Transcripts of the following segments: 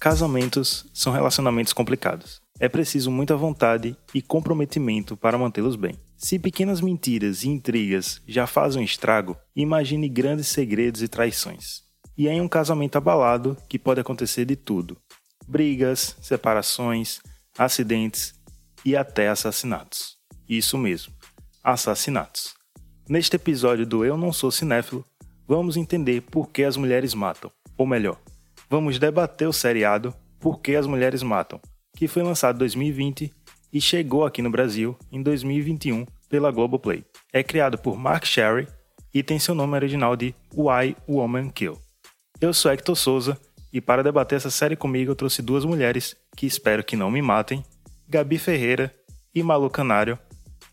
Casamentos são relacionamentos complicados. É preciso muita vontade e comprometimento para mantê-los bem. Se pequenas mentiras e intrigas já fazem um estrago, imagine grandes segredos e traições. E em um casamento abalado que pode acontecer de tudo: brigas, separações, acidentes e até assassinatos. Isso mesmo, assassinatos. Neste episódio do Eu Não Sou Cinéfilo, vamos entender por que as mulheres matam, ou melhor, vamos debater o seriado Por que as Mulheres Matam, que foi lançado em 2020 e chegou aqui no Brasil em 2021 pela Globoplay. É criado por Mark Sherry e tem seu nome original de Why Woman Kill. Eu sou Hector Souza e para debater essa série comigo eu trouxe duas mulheres que espero que não me matem, Gabi Ferreira e Malu Canário,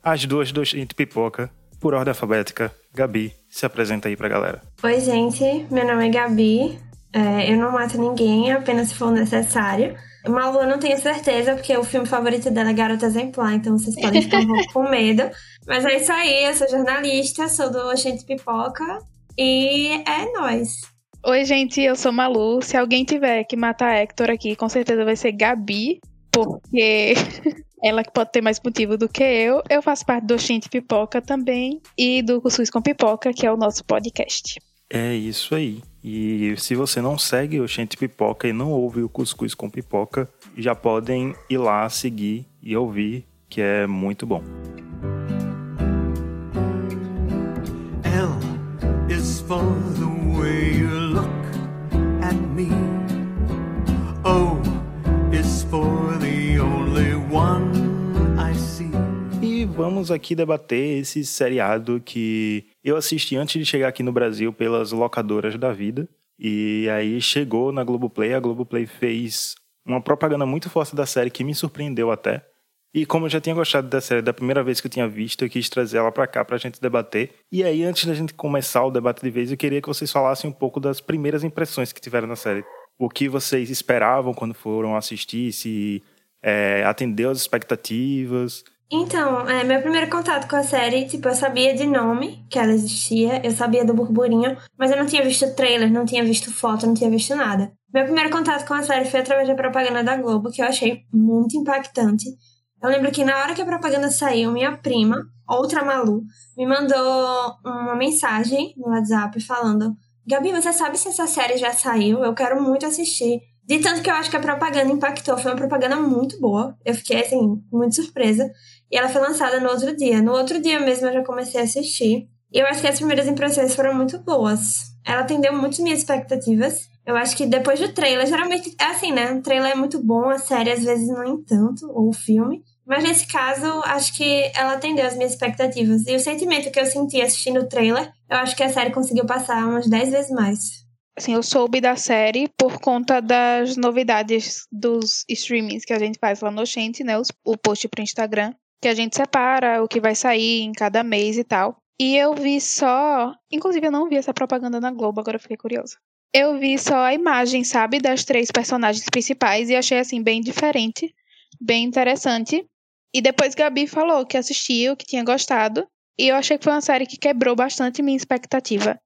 as duas do Gente Pipoca, por ordem alfabética. Gabi, se apresenta aí pra galera. Oi, gente, meu nome é Gabi, é, eu não mato ninguém, apenas se for necessário. Malu, eu não tenho certeza, porque o filme favorito dela é Garota Exemplar, então vocês podem ficar um pouco com medo. Mas é isso aí, eu sou jornalista, sou do Oxente Pipoca e é nós. Oi, gente, eu sou Malu. Se alguém tiver que matar Hector aqui, com certeza vai ser Gabi, porque ela que pode ter mais motivo do que eu. Eu faço parte do Oxente Pipoca também e do Cuscuz com Pipoca, que é o nosso podcast. É isso aí. E se você não segue o Gente Pipoca e não ouve o Cuscuz com Pipoca, já podem ir lá seguir e ouvir, que é muito bom. L is for vamos aqui debater esse seriado que eu assisti antes de chegar aqui no Brasil pelas locadoras da vida. E aí chegou na Globoplay, a Globoplay fez uma propaganda muito forte da série que me surpreendeu até. E como eu já tinha gostado da série da primeira vez que eu tinha visto, eu quis trazer ela para cá pra gente debater. E aí, antes da gente começar o debate de vez, eu queria que vocês falassem um pouco das primeiras impressões que tiveram na série. O que vocês esperavam quando foram assistir, se é, atendeu às expectativas. Então, é, meu primeiro contato com a série, tipo, eu sabia de nome que ela existia, eu sabia do burburinho, mas eu não tinha visto trailer, não tinha visto foto, não tinha visto nada. Meu primeiro contato com a série foi através da propaganda da Globo, que eu achei muito impactante. Eu lembro que na hora que a propaganda saiu, minha prima, outra Malu, me mandou uma mensagem no WhatsApp falando: Gabi, você sabe se essa série já saiu? Eu quero muito assistir. De tanto que eu acho que a propaganda impactou, foi uma propaganda muito boa. Eu fiquei, assim, muito surpresa. E ela foi lançada no outro dia. No outro dia mesmo eu já comecei a assistir. E eu acho que as primeiras impressões foram muito boas. Ela atendeu muito minhas expectativas. Eu acho que depois do trailer, geralmente é assim, né? O trailer é muito bom, a série às vezes não tanto, ou o filme. Mas nesse caso, acho que ela atendeu as minhas expectativas. E o sentimento que eu senti assistindo o trailer, eu acho que a série conseguiu passar umas 10 vezes mais. Assim, eu soube da série por conta das novidades dos streamings que a gente faz lá no Gente, né? O post pro Instagram, que a gente separa o que vai sair em cada mês e tal. E eu vi só. Inclusive, eu não vi essa propaganda na Globo, agora eu fiquei curiosa. Eu vi só a imagem, sabe, das três personagens principais e achei, assim, bem diferente, bem interessante. E depois Gabi falou que assistiu, que tinha gostado. E eu achei que foi uma série que quebrou bastante minha expectativa.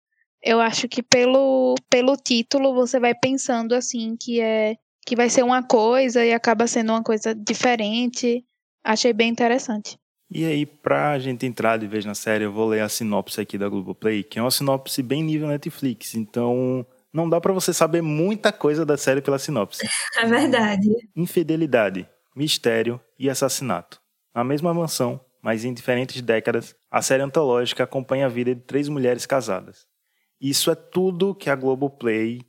Eu acho que pelo, pelo título você vai pensando assim que é que vai ser uma coisa e acaba sendo uma coisa diferente. Achei bem interessante. E aí, pra gente entrar de vez na série, eu vou ler a sinopse aqui da Globoplay, que é uma sinopse bem nível Netflix. Então, não dá para você saber muita coisa da série pela sinopse. É verdade. Infidelidade, mistério e assassinato. Na mesma mansão, mas em diferentes décadas, a série antológica acompanha a vida de três mulheres casadas. Isso é tudo que a Globoplay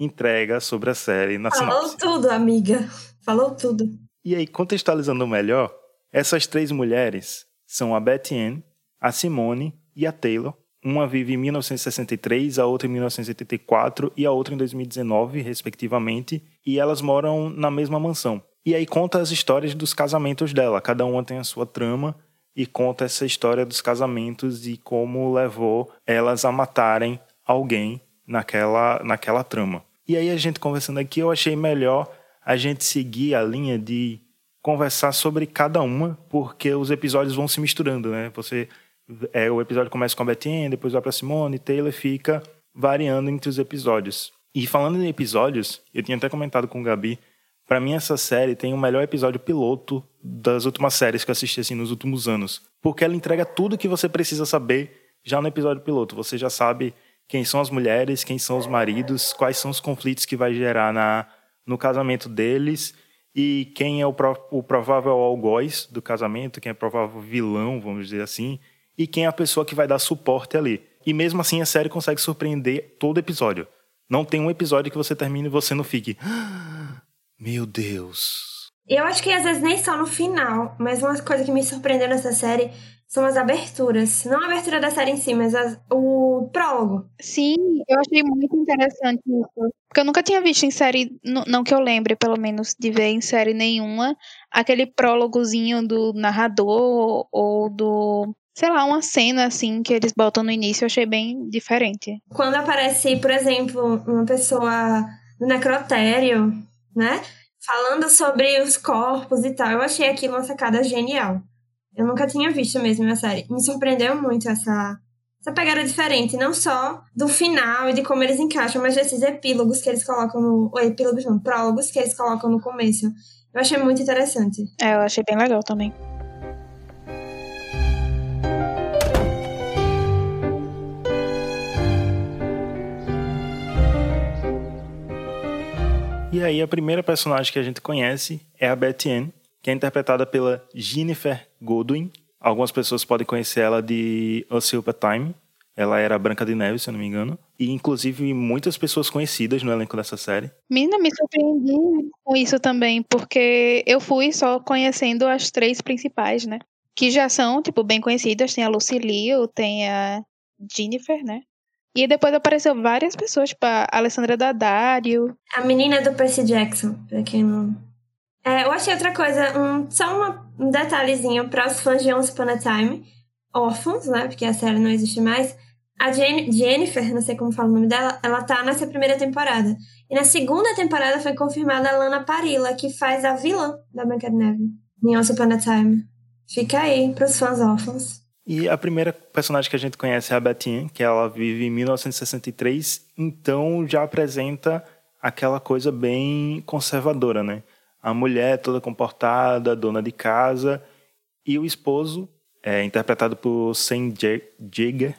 entrega sobre a série na Falou sinopse. tudo, amiga. Falou tudo. E aí, contextualizando melhor, essas três mulheres são a Betty Ann, a Simone e a Taylor. Uma vive em 1963, a outra em 1984 e a outra em 2019, respectivamente, e elas moram na mesma mansão. E aí conta as histórias dos casamentos dela, cada uma tem a sua trama e conta essa história dos casamentos e como levou elas a matarem alguém naquela, naquela trama. E aí a gente conversando aqui, eu achei melhor a gente seguir a linha de conversar sobre cada uma, porque os episódios vão se misturando, né? Você é, o episódio começa com a Betty, depois vai para Simone, Taylor fica variando entre os episódios. E falando em episódios, eu tinha até comentado com o Gabi, para mim essa série tem o melhor episódio piloto das últimas séries que eu assisti assim nos últimos anos, porque ela entrega tudo que você precisa saber já no episódio piloto. Você já sabe quem são as mulheres, quem são os maridos, quais são os conflitos que vai gerar na, no casamento deles e quem é o, pro, o provável algoz do casamento, quem é o provável vilão, vamos dizer assim, e quem é a pessoa que vai dar suporte ali. E mesmo assim a série consegue surpreender todo episódio. Não tem um episódio que você termine e você não fique. Ah, meu Deus. Eu acho que às vezes nem só no final, mas uma coisa que me surpreendeu nessa série são as aberturas. Não a abertura da série em si, mas as, o prólogo. Sim, eu achei muito interessante isso. Porque eu nunca tinha visto em série, não que eu lembre, pelo menos, de ver em série nenhuma, aquele prólogozinho do narrador ou do. Sei lá, uma cena assim que eles botam no início, eu achei bem diferente. Quando aparece, por exemplo, uma pessoa no necrotério, né? Falando sobre os corpos e tal, eu achei aquilo uma sacada genial. Eu nunca tinha visto mesmo na série. Me surpreendeu muito essa, essa pegada diferente, não só do final e de como eles encaixam, mas desses epílogos que eles colocam no. Ou epílogos não, prólogos que eles colocam no começo. Eu achei muito interessante. É, eu achei bem legal também. E aí a primeira personagem que a gente conhece é a Betty Ann, que é interpretada pela Jennifer Goodwin. Algumas pessoas podem conhecer ela de A Silver Time. Ela era Branca de Neve, se eu não me engano. E, inclusive, muitas pessoas conhecidas no elenco dessa série. Menina, me surpreendi com isso também, porque eu fui só conhecendo as três principais, né? Que já são, tipo, bem conhecidas. Tem a Lucy Liu, tem a Jennifer, né? E depois apareceu várias pessoas, tipo a Alessandra Daddario. A menina do Percy Jackson, pra quem não é, eu achei outra coisa, um, só uma, um detalhezinho para os fãs de Once Upon a Time, órfãos, né? Porque a série não existe mais. A Jen Jennifer, não sei como fala o nome dela, ela tá nessa primeira temporada. E na segunda temporada foi confirmada a Lana Parilla, que faz a vilã da Branca de Neve em Once Upon a Time. Fica aí pros fãs órfãos. E a primeira personagem que a gente conhece é a Betty que ela vive em 1963, então já apresenta aquela coisa bem conservadora, né? A mulher toda comportada, dona de casa, e o esposo, é, interpretado por Sam Jagger,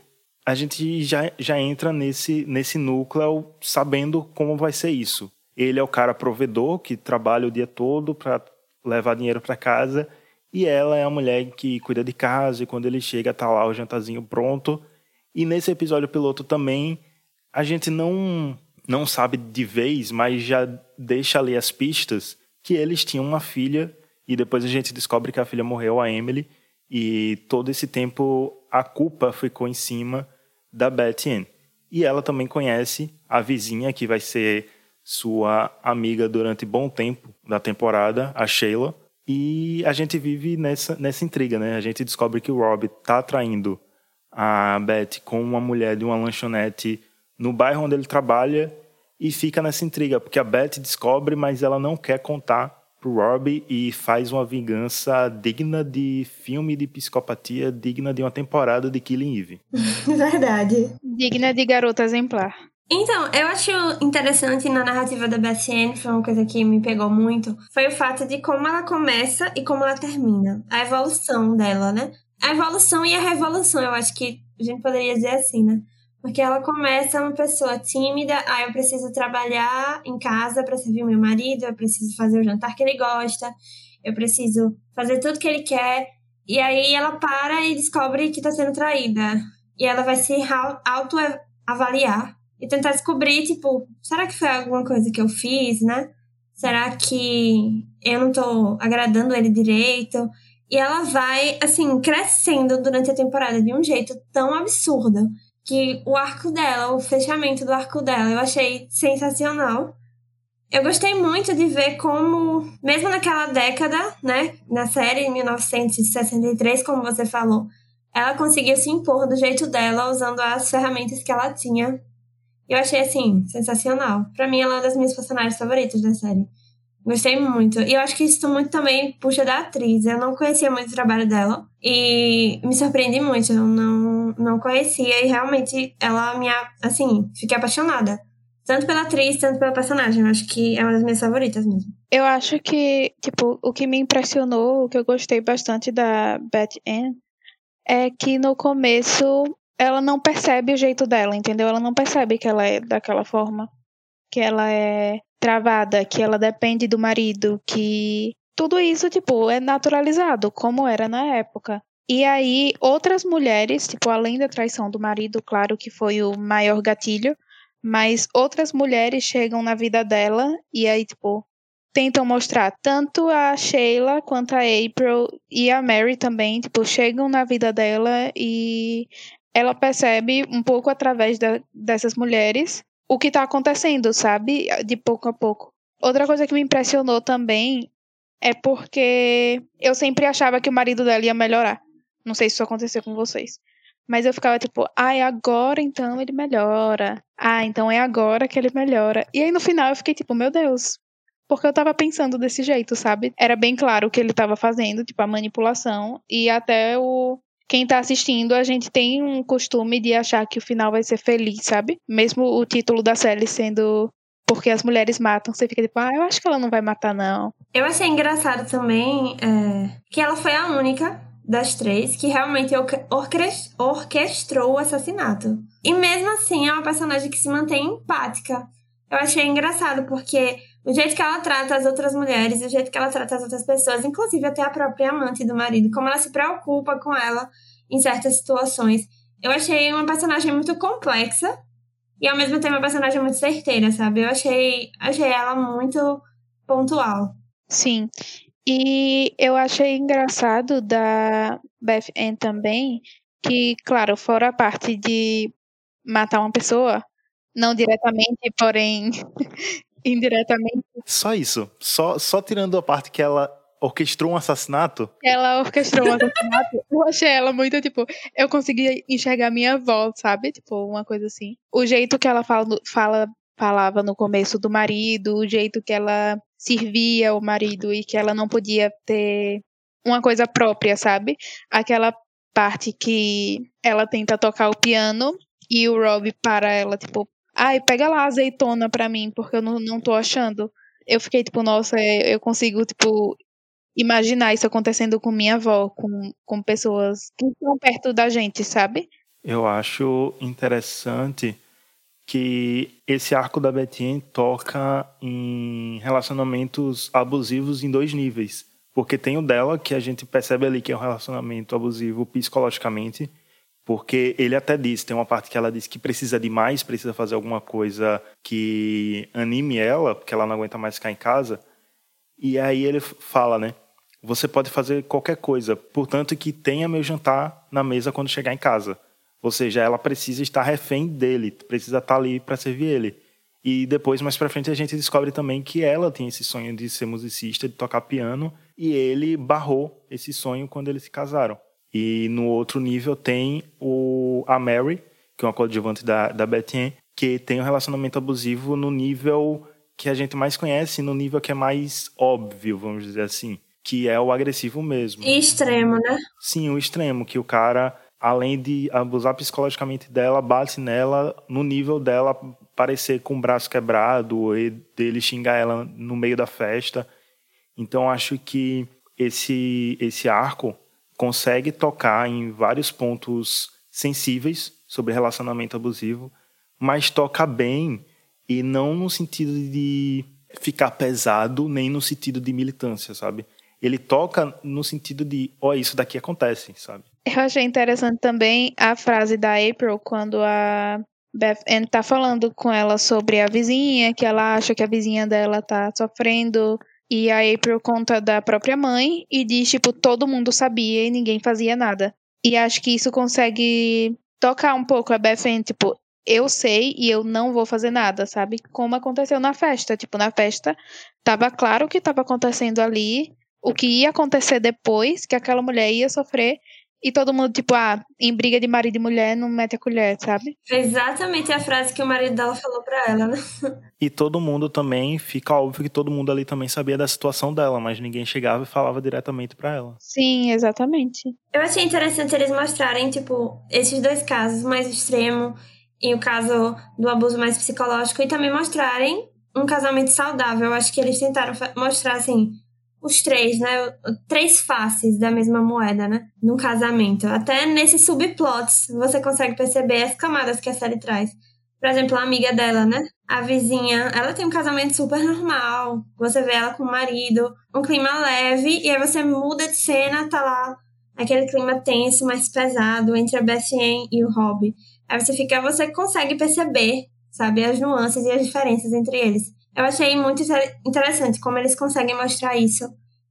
a gente já, já entra nesse, nesse núcleo sabendo como vai ser isso. Ele é o cara provedor que trabalha o dia todo para levar dinheiro para casa e ela é a mulher que cuida de casa e quando ele chega tá lá o jantarzinho pronto. E nesse episódio piloto também a gente não não sabe de vez, mas já deixa ali as pistas que eles tinham uma filha e depois a gente descobre que a filha morreu, a Emily, e todo esse tempo a culpa ficou em cima da Betty Ann. E ela também conhece a vizinha que vai ser sua amiga durante bom tempo da temporada, a Sheila. E a gente vive nessa, nessa intriga, né? A gente descobre que o Rob tá traindo a Betty com uma mulher de uma lanchonete no bairro onde ele trabalha e fica nessa intriga, porque a Beth descobre, mas ela não quer contar pro Robbie e faz uma vingança digna de filme de psicopatia, digna de uma temporada de Killing Eve. Verdade. Digna de garota exemplar. Então, eu acho interessante na narrativa da BSN, foi uma coisa que me pegou muito, foi o fato de como ela começa e como ela termina. A evolução dela, né? A evolução e a revolução, eu acho que a gente poderia dizer assim, né? Porque ela começa uma pessoa tímida, ah, eu preciso trabalhar em casa para servir meu marido, eu preciso fazer o jantar que ele gosta, eu preciso fazer tudo que ele quer. E aí ela para e descobre que está sendo traída. E ela vai se autoavaliar e tentar descobrir, tipo, será que foi alguma coisa que eu fiz, né? Será que eu não tô agradando ele direito? E ela vai, assim, crescendo durante a temporada de um jeito tão absurdo que o arco dela, o fechamento do arco dela, eu achei sensacional. Eu gostei muito de ver como, mesmo naquela década, né, na série, em 1963, como você falou, ela conseguiu se impor do jeito dela, usando as ferramentas que ela tinha. Eu achei, assim, sensacional. Para mim, ela é uma das minhas personagens favoritas da série. Gostei muito. E eu acho que isso muito também puxa da atriz. Eu não conhecia muito o trabalho dela. E me surpreendi muito. Eu não, não conhecia. E realmente ela me. Assim, fiquei apaixonada. Tanto pela atriz, tanto pela personagem. Eu acho que é uma das minhas favoritas mesmo. Eu acho que, tipo, o que me impressionou, o que eu gostei bastante da Beth Ann, é que no começo ela não percebe o jeito dela, entendeu? Ela não percebe que ela é daquela forma. Que ela é travada, que ela depende do marido, que tudo isso, tipo, é naturalizado, como era na época. E aí, outras mulheres, tipo, além da traição do marido, claro que foi o maior gatilho, mas outras mulheres chegam na vida dela e aí, tipo, tentam mostrar tanto a Sheila quanto a April e a Mary também, tipo, chegam na vida dela e ela percebe um pouco através da, dessas mulheres o que tá acontecendo, sabe? De pouco a pouco. Outra coisa que me impressionou também é porque eu sempre achava que o marido dela ia melhorar. Não sei se isso aconteceu com vocês. Mas eu ficava tipo, ah, agora então ele melhora. Ah, então é agora que ele melhora. E aí no final eu fiquei tipo, meu Deus. Porque eu tava pensando desse jeito, sabe? Era bem claro o que ele tava fazendo, tipo, a manipulação. E até o. Quem tá assistindo, a gente tem um costume de achar que o final vai ser feliz, sabe? Mesmo o título da série sendo porque as mulheres matam, você fica tipo, ah, eu acho que ela não vai matar, não. Eu achei engraçado também é, que ela foi a única das três que realmente orquestrou o assassinato. E mesmo assim, é uma personagem que se mantém empática. Eu achei engraçado, porque o jeito que ela trata as outras mulheres, o jeito que ela trata as outras pessoas, inclusive até a própria amante do marido, como ela se preocupa com ela em certas situações. Eu achei uma personagem muito complexa e ao mesmo tempo uma personagem muito certeira, sabe? Eu achei, achei ela muito pontual. Sim. E eu achei engraçado da Beth Ann também, que, claro, fora a parte de matar uma pessoa, não diretamente, porém indiretamente. Só isso. Só, só tirando a parte que ela orquestrou um assassinato. Ela orquestrou um assassinato. eu achei ela muito, tipo, eu consegui enxergar minha avó, sabe? Tipo, uma coisa assim. O jeito que ela fala, fala falava no começo do marido, o jeito que ela servia o marido e que ela não podia ter uma coisa própria, sabe? Aquela parte que ela tenta tocar o piano e o Rob para ela, tipo, ai, pega lá azeitona pra mim, porque eu não, não tô achando. Eu fiquei, tipo, nossa, é, eu consigo, tipo, imaginar isso acontecendo com minha avó, com, com pessoas que estão perto da gente, sabe? Eu acho interessante que esse arco da Betinha toca em relacionamentos abusivos em dois níveis. Porque tem o dela, que a gente percebe ali que é um relacionamento abusivo psicologicamente, porque ele até diz, tem uma parte que ela diz que precisa de mais, precisa fazer alguma coisa que anime ela, porque ela não aguenta mais ficar em casa. E aí ele fala, né? Você pode fazer qualquer coisa, portanto que tenha meu jantar na mesa quando chegar em casa. Ou seja, ela precisa estar refém dele, precisa estar ali para servir ele. E depois, mais para frente, a gente descobre também que ela tem esse sonho de ser musicista, de tocar piano, e ele barrou esse sonho quando eles se casaram. E no outro nível tem o, a Mary, que é uma coadjuvante da, da Bethany, que tem um relacionamento abusivo no nível que a gente mais conhece, no nível que é mais óbvio, vamos dizer assim, que é o agressivo mesmo. E extremo, né? Sim, o extremo, que o cara além de abusar psicologicamente dela, bate nela no nível dela parecer com o braço quebrado e dele xingar ela no meio da festa. Então acho que esse esse arco consegue tocar em vários pontos sensíveis sobre relacionamento abusivo, mas toca bem e não no sentido de ficar pesado, nem no sentido de militância, sabe? Ele toca no sentido de, ó, oh, isso daqui acontece, sabe? Eu achei interessante também a frase da April quando a Beth Ann tá falando com ela sobre a vizinha, que ela acha que a vizinha dela tá sofrendo. E a April conta da própria mãe e diz, tipo, todo mundo sabia e ninguém fazia nada. E acho que isso consegue tocar um pouco a Beth Ann, tipo, eu sei e eu não vou fazer nada, sabe? Como aconteceu na festa. Tipo, na festa, tava claro o que estava acontecendo ali, o que ia acontecer depois, que aquela mulher ia sofrer, e todo mundo, tipo, ah, em briga de marido e mulher, não mete a colher, sabe? Exatamente a frase que o marido dela falou pra ela, né? E todo mundo também, fica óbvio que todo mundo ali também sabia da situação dela, mas ninguém chegava e falava diretamente pra ela. Sim, exatamente. Eu achei interessante eles mostrarem, tipo, esses dois casos mais extremos e o caso do abuso mais psicológico, e também mostrarem um casamento saudável. Eu acho que eles tentaram mostrar, assim, os três, né? Três faces da mesma moeda, né? Num casamento. Até nesses subplots você consegue perceber as camadas que a série traz. Por exemplo, a amiga dela, né? A vizinha, ela tem um casamento super normal. Você vê ela com o marido, um clima leve, e aí você muda de cena, tá lá aquele clima tenso, mais pesado entre a Bethany e o Rob. Aí você fica, você consegue perceber, sabe, as nuances e as diferenças entre eles. Eu achei muito interessante como eles conseguem mostrar isso.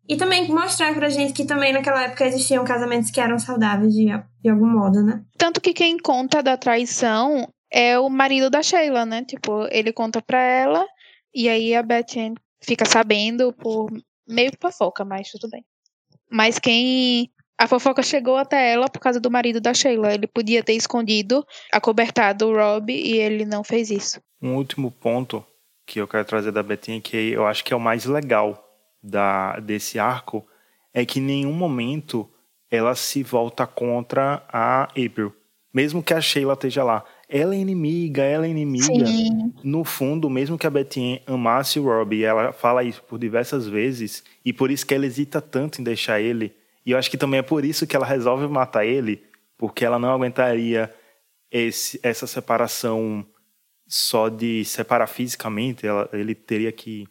E também mostrar pra gente que também naquela época existiam casamentos que eram saudáveis de, de algum modo, né? Tanto que quem conta da traição é o marido da Sheila, né? Tipo, ele conta pra ela e aí a Beth fica sabendo por meio fofoca, mas tudo bem. Mas quem a fofoca chegou até ela por causa do marido da Sheila. Ele podia ter escondido, acobertado o Rob e ele não fez isso. Um último ponto que eu quero trazer da Betinha, que eu acho que é o mais legal da, desse arco, é que em nenhum momento ela se volta contra a April. Mesmo que a Sheila esteja lá. Ela é inimiga, ela é inimiga. Sim. No fundo, mesmo que a Betinha amasse o Rob, ela fala isso por diversas vezes, e por isso que ela hesita tanto em deixar ele e eu acho que também é por isso que ela resolve matar ele, porque ela não aguentaria esse, essa separação só de separar fisicamente. Ela, ele teria que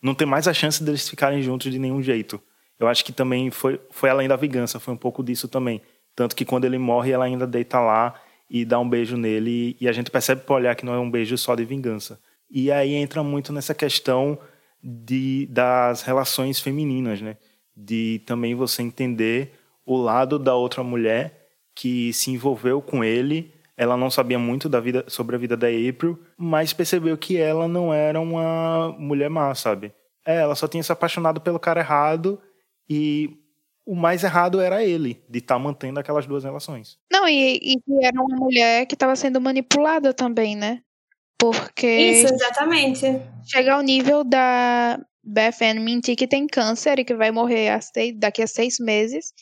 não ter mais a chance deles ficarem juntos de nenhum jeito. Eu acho que também foi, foi além da vingança, foi um pouco disso também. Tanto que quando ele morre, ela ainda deita lá e dá um beijo nele, e a gente percebe por olhar que não é um beijo só de vingança. E aí entra muito nessa questão de, das relações femininas, né? de também você entender o lado da outra mulher que se envolveu com ele. Ela não sabia muito da vida sobre a vida da April, mas percebeu que ela não era uma mulher má, sabe? É, ela só tinha se apaixonado pelo cara errado e o mais errado era ele, de estar tá mantendo aquelas duas relações. Não, e, e era uma mulher que estava sendo manipulada também, né? Porque. Isso, exatamente. Chega ao nível da Beth mentir que tem câncer e que vai morrer daqui a seis meses.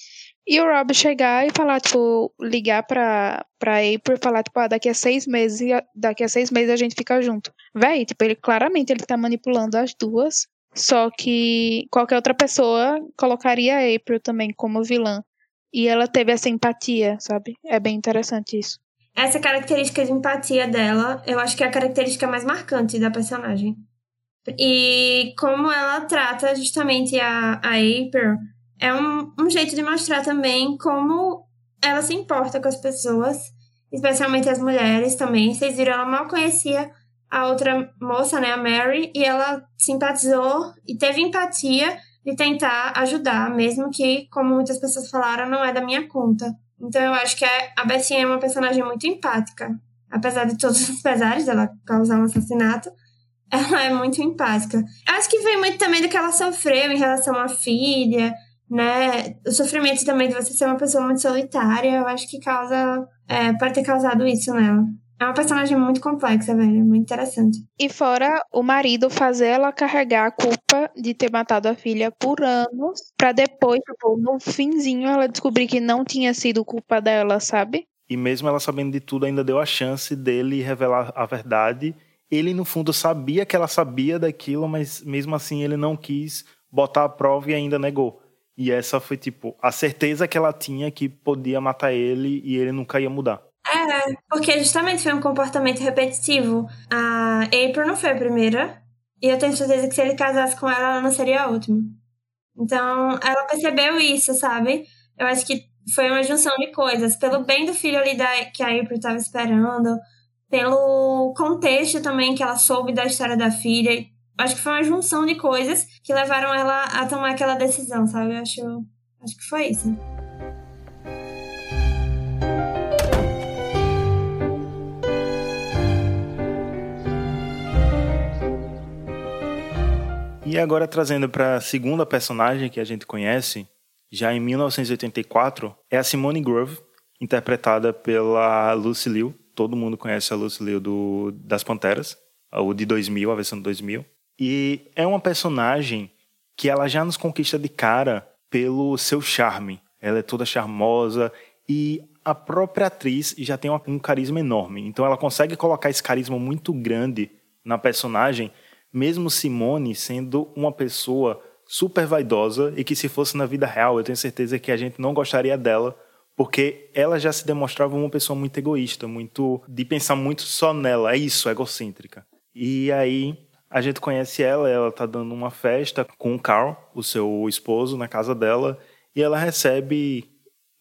E o Rob chegar e falar, tipo, ligar pra, pra April e falar, tipo, ah, daqui a seis meses, daqui a seis meses a gente fica junto. Véi, tipo, ele claramente ele tá manipulando as duas. Só que qualquer outra pessoa colocaria a April também como vilã. E ela teve essa empatia, sabe? É bem interessante isso. Essa característica de empatia dela, eu acho que é a característica mais marcante da personagem. E como ela trata justamente a, a April, é um, um jeito de mostrar também como ela se importa com as pessoas, especialmente as mulheres também. Vocês viram, ela mal conhecia a outra moça, né, a Mary, e ela simpatizou e teve empatia de tentar ajudar, mesmo que, como muitas pessoas falaram, não é da minha conta. Então eu acho que a Bessie é uma personagem muito empática. Apesar de todos os pesares dela causar um assassinato, ela é muito empática. Acho que vem muito também do que ela sofreu em relação à filha, né? O sofrimento também de você ser uma pessoa muito solitária, eu acho que causa. É, pode ter causado isso nela. É uma personagem muito complexa, velho. Muito interessante. E fora o marido fazer ela carregar a culpa de ter matado a filha por anos, para depois, tipo, no finzinho, ela descobrir que não tinha sido culpa dela, sabe? E mesmo ela sabendo de tudo, ainda deu a chance dele revelar a verdade ele no fundo sabia que ela sabia daquilo, mas mesmo assim ele não quis botar a prova e ainda negou. E essa foi tipo a certeza que ela tinha que podia matar ele e ele nunca ia mudar. É, porque justamente foi um comportamento repetitivo. A April não foi a primeira, e eu tenho certeza que se ele casasse com ela, ela não seria a última. Então, ela percebeu isso, sabe? Eu acho que foi uma junção de coisas. Pelo bem do filho ali da, que a April estava esperando, pelo contexto também que ela soube da história da filha. Acho que foi uma junção de coisas que levaram ela a tomar aquela decisão, sabe? Eu acho, acho que foi isso. E agora trazendo para a segunda personagem que a gente conhece, já em 1984, é a Simone Grove, interpretada pela Lucy Liu, todo mundo conhece a Lucy Liu do, das Panteras, o de 2000, a versão de 2000. E é uma personagem que ela já nos conquista de cara pelo seu charme. Ela é toda charmosa e a própria atriz já tem um carisma enorme. Então ela consegue colocar esse carisma muito grande na personagem, mesmo Simone sendo uma pessoa super vaidosa e que se fosse na vida real, eu tenho certeza que a gente não gostaria dela, porque ela já se demonstrava uma pessoa muito egoísta, muito de pensar muito só nela, é isso, egocêntrica. E aí a gente conhece ela, ela tá dando uma festa com o Carl, o seu esposo, na casa dela, e ela recebe,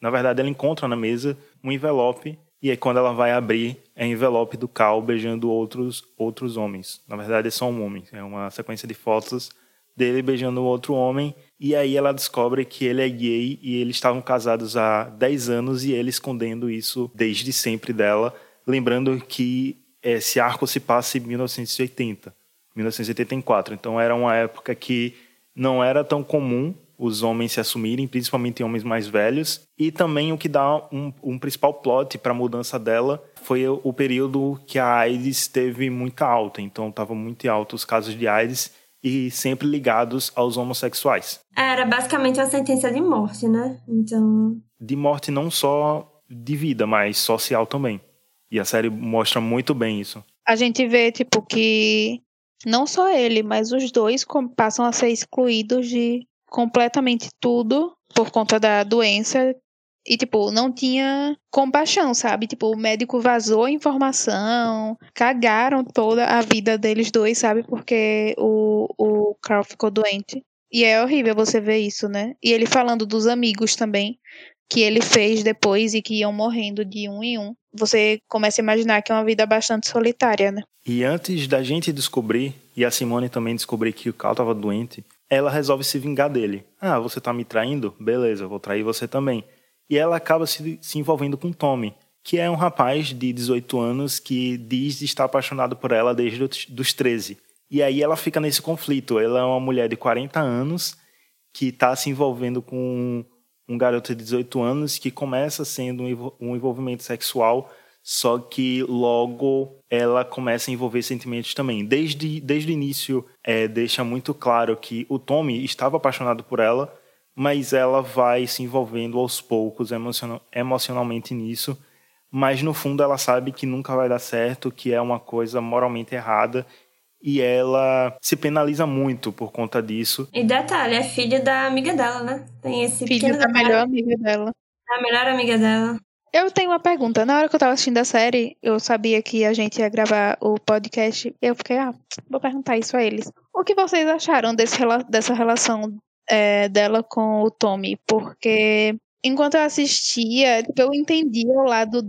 na verdade ela encontra na mesa um envelope e aí quando ela vai abrir, é envelope do Carl beijando outros outros homens. Na verdade é só um homem, é uma sequência de fotos dele beijando outro homem. E aí ela descobre que ele é gay e eles estavam casados há 10 anos e ele escondendo isso desde sempre dela. Lembrando que esse arco se passa em 1980, 1984. Então era uma época que não era tão comum os homens se assumirem, principalmente homens mais velhos. E também o que dá um, um principal plot para a mudança dela foi o, o período que a AIDS teve muita alta. Então estava muito alto os casos de AIDS e sempre ligados aos homossexuais. Era basicamente uma sentença de morte, né? Então. De morte não só de vida, mas social também. E a série mostra muito bem isso. A gente vê, tipo, que não só ele, mas os dois passam a ser excluídos de completamente tudo por conta da doença e, tipo, não tinha compaixão, sabe? Tipo, o médico vazou a informação, cagaram toda a vida deles dois, sabe? Porque o, o Carl ficou doente. E é horrível você ver isso, né? E ele falando dos amigos também, que ele fez depois e que iam morrendo de um em um. Você começa a imaginar que é uma vida bastante solitária, né? E antes da gente descobrir, e a Simone também descobrir que o Carl estava doente, ela resolve se vingar dele. Ah, você tá me traindo? Beleza, eu vou trair você também e ela acaba se, se envolvendo com Tommy, que é um rapaz de 18 anos que diz estar apaixonado por ela desde os 13. E aí ela fica nesse conflito. Ela é uma mulher de 40 anos que está se envolvendo com um garoto de 18 anos que começa sendo um envolvimento sexual, só que logo ela começa a envolver sentimentos também. Desde, desde o início, é, deixa muito claro que o Tommy estava apaixonado por ela, mas ela vai se envolvendo aos poucos emocionalmente nisso. Mas no fundo ela sabe que nunca vai dar certo, que é uma coisa moralmente errada e ela se penaliza muito por conta disso. E detalhe, é filho da amiga dela, né? Tem esse filho da melhor amiga dela. A melhor amiga dela. Eu tenho uma pergunta. Na hora que eu tava assistindo a série, eu sabia que a gente ia gravar o podcast. Eu fiquei, ah, vou perguntar isso a eles. O que vocês acharam desse, dessa relação é, dela com o Tommy, porque enquanto eu assistia, tipo, eu entendi o lado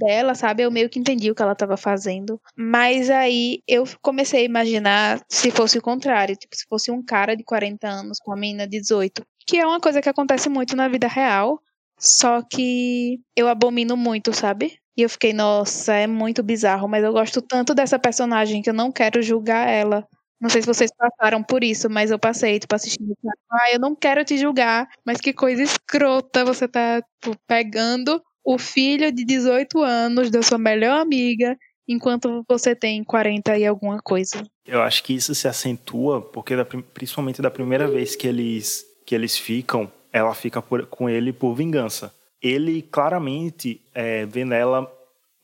dela, sabe? Eu meio que entendi o que ela estava fazendo. Mas aí eu comecei a imaginar se fosse o contrário, tipo, se fosse um cara de 40 anos com uma menina de 18, que é uma coisa que acontece muito na vida real, só que eu abomino muito, sabe? E eu fiquei, nossa, é muito bizarro, mas eu gosto tanto dessa personagem que eu não quero julgar ela. Não sei se vocês passaram por isso, mas eu passei, tipo, assistindo. Ah, eu não quero te julgar, mas que coisa escrota você tá tipo, pegando o filho de 18 anos da sua melhor amiga enquanto você tem 40 e alguma coisa. Eu acho que isso se acentua porque principalmente da primeira vez que eles que eles ficam, ela fica por, com ele por vingança. Ele claramente é, vê nela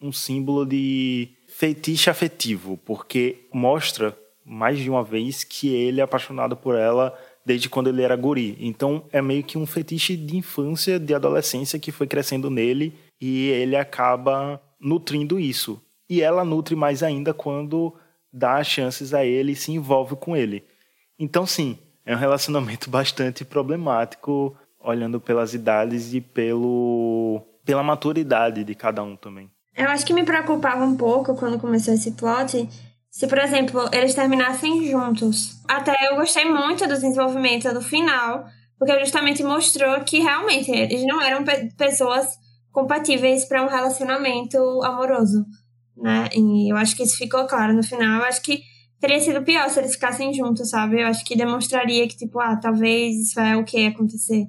um símbolo de feitiço afetivo, porque mostra mais de uma vez que ele é apaixonado por ela desde quando ele era guri. Então é meio que um fetiche de infância, de adolescência que foi crescendo nele e ele acaba nutrindo isso. E ela nutre mais ainda quando dá chances a ele e se envolve com ele. Então sim, é um relacionamento bastante problemático, olhando pelas idades e pelo pela maturidade de cada um também. Eu acho que me preocupava um pouco quando começou esse plot se, por exemplo, eles terminassem juntos. Até eu gostei muito do desenvolvimento do final, porque justamente mostrou que realmente eles não eram pe pessoas compatíveis para um relacionamento amoroso, né? E eu acho que isso ficou claro no final. Eu acho que teria sido pior se eles ficassem juntos, sabe? Eu acho que demonstraria que, tipo, ah, talvez isso é o que ia acontecer.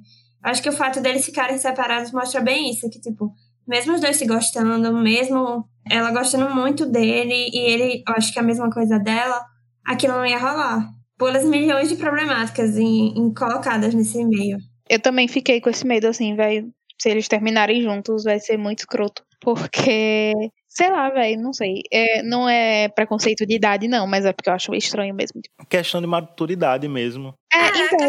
Eu acho que o fato deles ficarem separados mostra bem isso, que, tipo, mesmo os dois se gostando, mesmo ela gostando muito dele e ele, eu acho que é a mesma coisa dela, aquilo não ia rolar. Pelas milhões de problemáticas em, em colocadas nesse meio. Eu também fiquei com esse medo, assim, velho. se eles terminarem juntos, vai ser muito escroto. Porque, sei lá, velho, não sei. É, não é preconceito de idade, não, mas é porque eu acho estranho mesmo. Questão de maturidade mesmo. É, ah, então,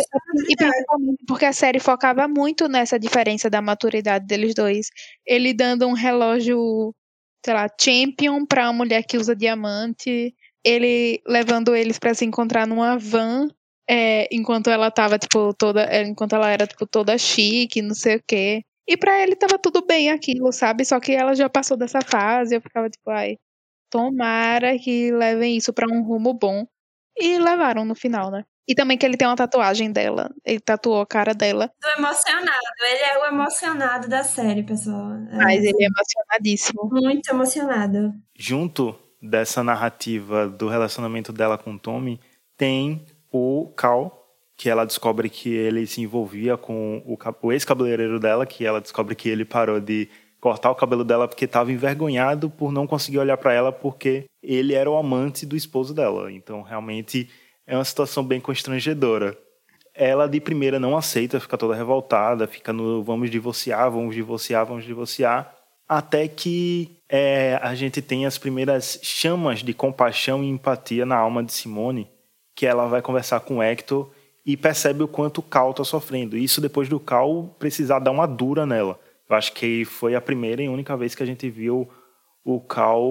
e principalmente porque a série focava muito nessa diferença da maturidade deles dois. Ele dando um relógio, sei lá, champion pra uma mulher que usa diamante. Ele levando eles para se encontrar numa van é, enquanto ela tava, tipo, toda. É, enquanto ela era, tipo, toda chique, não sei o quê. E pra ele tava tudo bem aquilo, sabe? Só que ela já passou dessa fase, eu ficava, tipo, ai, tomara que levem isso pra um rumo bom. E levaram no final, né? E também que ele tem uma tatuagem dela. Ele tatuou a cara dela. Tô emocionado. Ele é o emocionado da série, pessoal. É. Mas ele é emocionadíssimo. Muito emocionado. Junto dessa narrativa do relacionamento dela com o Tommy, tem o Cal, que ela descobre que ele se envolvia com o, o ex-cabeleireiro dela, que ela descobre que ele parou de cortar o cabelo dela porque estava envergonhado por não conseguir olhar para ela porque ele era o amante do esposo dela. Então, realmente é uma situação bem constrangedora. Ela de primeira não aceita, fica toda revoltada, fica no vamos divorciar, vamos divorciar, vamos divorciar, até que é, a gente tem as primeiras chamas de compaixão e empatia na alma de Simone, que ela vai conversar com Hector e percebe o quanto o Cal está sofrendo. Isso depois do Cal precisar dar uma dura nela. Eu acho que foi a primeira e única vez que a gente viu o Cal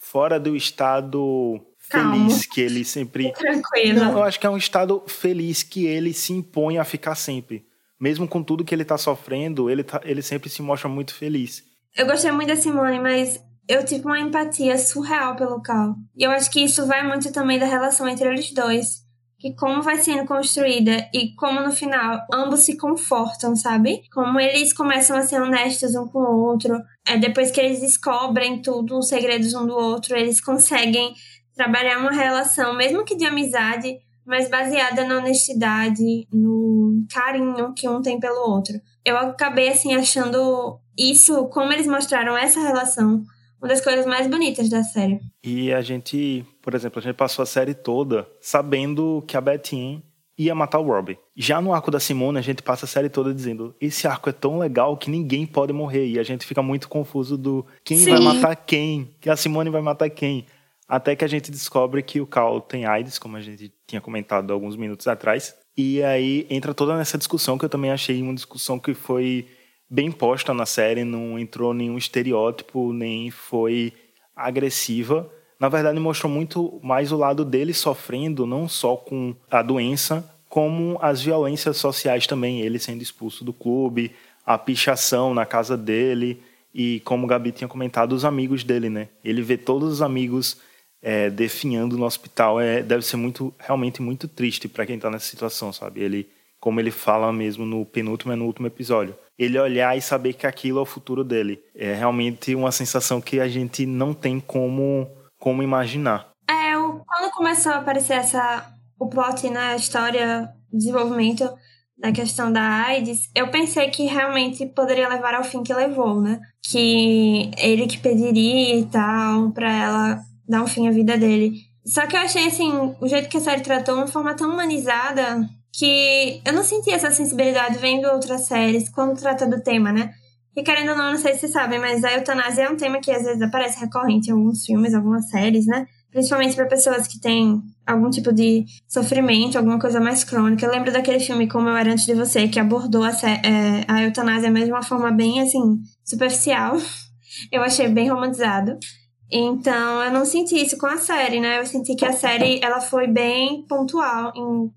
fora do estado feliz que ele sempre. Tranquilo. Não, eu acho que é um estado feliz que ele se impõe a ficar sempre. Mesmo com tudo que ele está sofrendo, ele, tá, ele sempre se mostra muito feliz. Eu gostei muito da Simone, mas eu tive uma empatia surreal pelo Cal. E eu acho que isso vai muito também da relação entre eles dois. Que como vai sendo construída e como no final ambos se confortam, sabe? Como eles começam a ser honestos um com o outro. É, depois que eles descobrem tudo, os segredos um do outro, eles conseguem trabalhar uma relação, mesmo que de amizade, mas baseada na honestidade, no carinho que um tem pelo outro. Eu acabei assim achando isso, como eles mostraram essa relação uma das coisas mais bonitas da série. E a gente, por exemplo, a gente passou a série toda sabendo que a Betty ia matar o Robbie. Já no arco da Simone, a gente passa a série toda dizendo: esse arco é tão legal que ninguém pode morrer. E a gente fica muito confuso do quem Sim. vai matar quem, que a Simone vai matar quem. Até que a gente descobre que o Cal tem AIDS, como a gente tinha comentado alguns minutos atrás. E aí entra toda nessa discussão que eu também achei uma discussão que foi bem posta na série, não entrou nenhum estereótipo, nem foi agressiva. Na verdade, mostrou muito mais o lado dele sofrendo, não só com a doença, como as violências sociais também. Ele sendo expulso do clube, a pichação na casa dele e, como o Gabi tinha comentado, os amigos dele, né? Ele vê todos os amigos é, definhando no hospital. É, deve ser muito, realmente muito triste para quem está nessa situação, sabe? Ele, como ele fala mesmo no penúltimo e no último episódio ele olhar e saber que aquilo é o futuro dele. É realmente uma sensação que a gente não tem como, como imaginar. É, eu, quando começou a aparecer essa, o plot na né, história, desenvolvimento da questão da AIDS, eu pensei que realmente poderia levar ao fim que levou, né? Que ele que pediria e tal, pra ela dar um fim à vida dele. Só que eu achei, assim, o jeito que a série tratou, uma forma tão humanizada, que eu não senti essa sensibilidade vendo outras séries quando trata do tema, né? E querendo ou não, não sei se vocês sabem, mas a eutanásia é um tema que às vezes aparece recorrente em alguns filmes, algumas séries, né? Principalmente para pessoas que têm algum tipo de sofrimento, alguma coisa mais crônica. Eu lembro daquele filme Como Eu Era Antes de Você, que abordou a, é, a eutanásia mas de uma forma bem, assim, superficial. Eu achei bem romantizado. Então, eu não senti isso com a série, né? Eu senti que a série, ela foi bem pontual em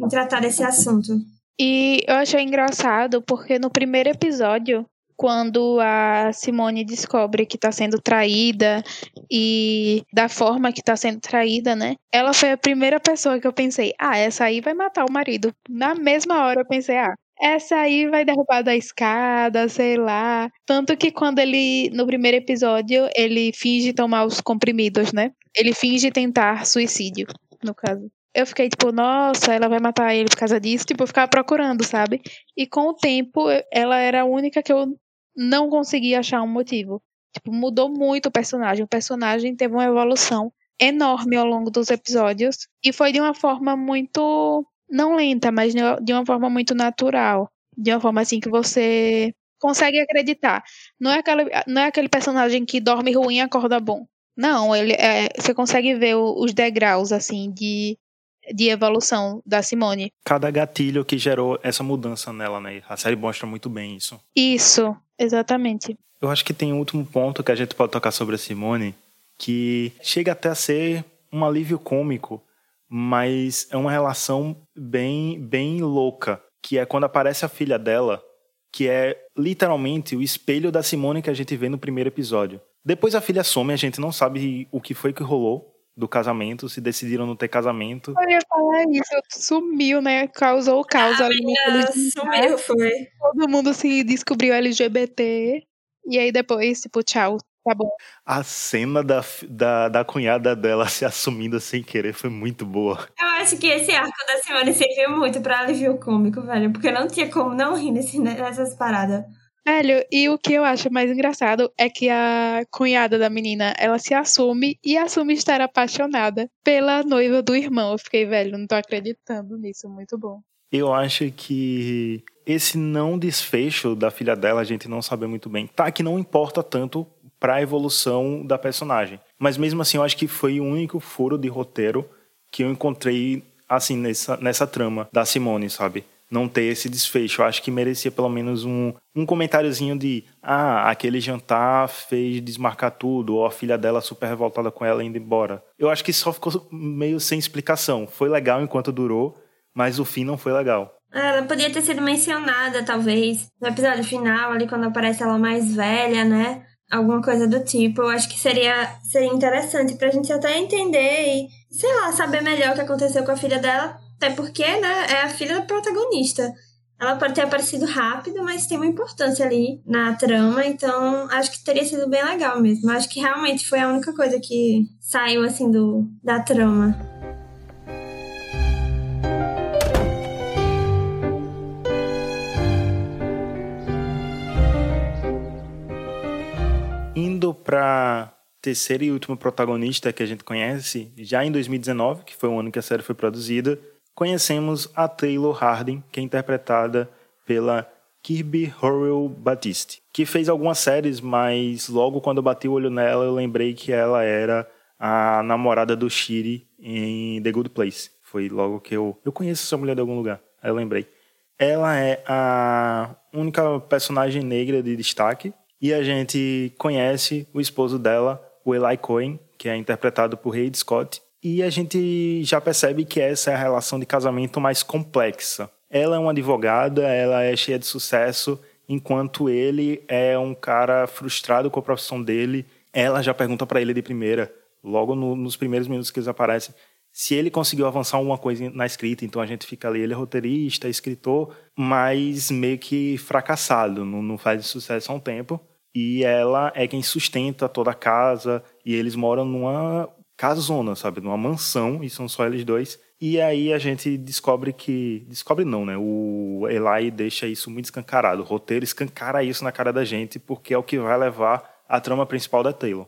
em tratar desse assunto. E eu achei engraçado porque no primeiro episódio, quando a Simone descobre que está sendo traída e da forma que está sendo traída, né? Ela foi a primeira pessoa que eu pensei, ah, essa aí vai matar o marido. Na mesma hora eu pensei, ah, essa aí vai derrubar da escada, sei lá. Tanto que quando ele, no primeiro episódio, ele finge tomar os comprimidos, né? Ele finge tentar suicídio, no caso eu fiquei tipo, nossa, ela vai matar ele por causa disso. Tipo, eu ficava procurando, sabe? E com o tempo, ela era a única que eu não conseguia achar um motivo. Tipo, mudou muito o personagem. O personagem teve uma evolução enorme ao longo dos episódios. E foi de uma forma muito. Não lenta, mas de uma forma muito natural. De uma forma assim que você consegue acreditar. Não é, aquela, não é aquele personagem que dorme ruim e acorda bom. Não, ele é, você consegue ver os degraus, assim, de, de evolução da Simone. Cada gatilho que gerou essa mudança nela, né? A série mostra muito bem isso. Isso, exatamente. Eu acho que tem um último ponto que a gente pode tocar sobre a Simone, que chega até a ser um alívio cômico, mas é uma relação bem, bem louca, que é quando aparece a filha dela, que é literalmente o espelho da Simone que a gente vê no primeiro episódio. Depois a filha some, a gente não sabe o que foi que rolou do casamento, se decidiram não ter casamento. Eu ia falar isso, sumiu, né? Causou o caos ali. Sumiu, foi. Todo mundo se descobriu LGBT. E aí depois, tipo, tchau, tá bom. A cena da, da, da cunhada dela se assumindo sem querer foi muito boa. Eu acho que esse arco da Simone serviu muito pra alívio cômico, velho. Porque não tinha como não rir nesse, nessas paradas. Velho, e o que eu acho mais engraçado é que a cunhada da menina, ela se assume e assume estar apaixonada pela noiva do irmão. Eu fiquei, velho, não tô acreditando nisso, muito bom. Eu acho que esse não desfecho da filha dela a gente não sabe muito bem. Tá que não importa tanto para a evolução da personagem. Mas mesmo assim, eu acho que foi o único furo de roteiro que eu encontrei assim nessa, nessa trama da Simone, sabe? não ter esse desfecho. Eu acho que merecia pelo menos um, um comentáriozinho de ah, aquele jantar fez desmarcar tudo, ou a filha dela super revoltada com ela indo embora. Eu acho que só ficou meio sem explicação. Foi legal enquanto durou, mas o fim não foi legal. Ela podia ter sido mencionada, talvez, no episódio final, ali quando aparece ela mais velha, né? Alguma coisa do tipo. Eu acho que seria, seria interessante pra gente até entender e, sei lá, saber melhor o que aconteceu com a filha dela até porque, né, é a filha da protagonista. Ela pode ter aparecido rápido, mas tem uma importância ali na trama, então acho que teria sido bem legal mesmo. Acho que realmente foi a única coisa que saiu assim do da trama. Para terceira e última protagonista que a gente conhece, já em 2019, que foi o ano que a série foi produzida, conhecemos a Taylor Harding, que é interpretada pela Kirby Horrell Batiste, que fez algumas séries, mas logo quando eu bati o olho nela, eu lembrei que ela era a namorada do Shiri em The Good Place. Foi logo que eu. Eu conheço essa mulher de algum lugar. Aí eu lembrei. Ela é a única personagem negra de destaque. E a gente conhece o esposo dela, o Eli Cohen, que é interpretado por Reid Scott, e a gente já percebe que essa é a relação de casamento mais complexa. Ela é uma advogada, ela é cheia de sucesso, enquanto ele é um cara frustrado com a profissão dele. Ela já pergunta para ele de primeira, logo no, nos primeiros minutos que eles aparecem, se ele conseguiu avançar alguma coisa na escrita. Então a gente fica ali, ele é roteirista, escritor, mas meio que fracassado, não, não faz sucesso há um tempo. E ela é quem sustenta toda a casa, e eles moram numa casona, sabe? Numa mansão, e são só eles dois. E aí a gente descobre que. Descobre não, né? O Eli deixa isso muito escancarado. O roteiro escancara isso na cara da gente, porque é o que vai levar a trama principal da Taylor.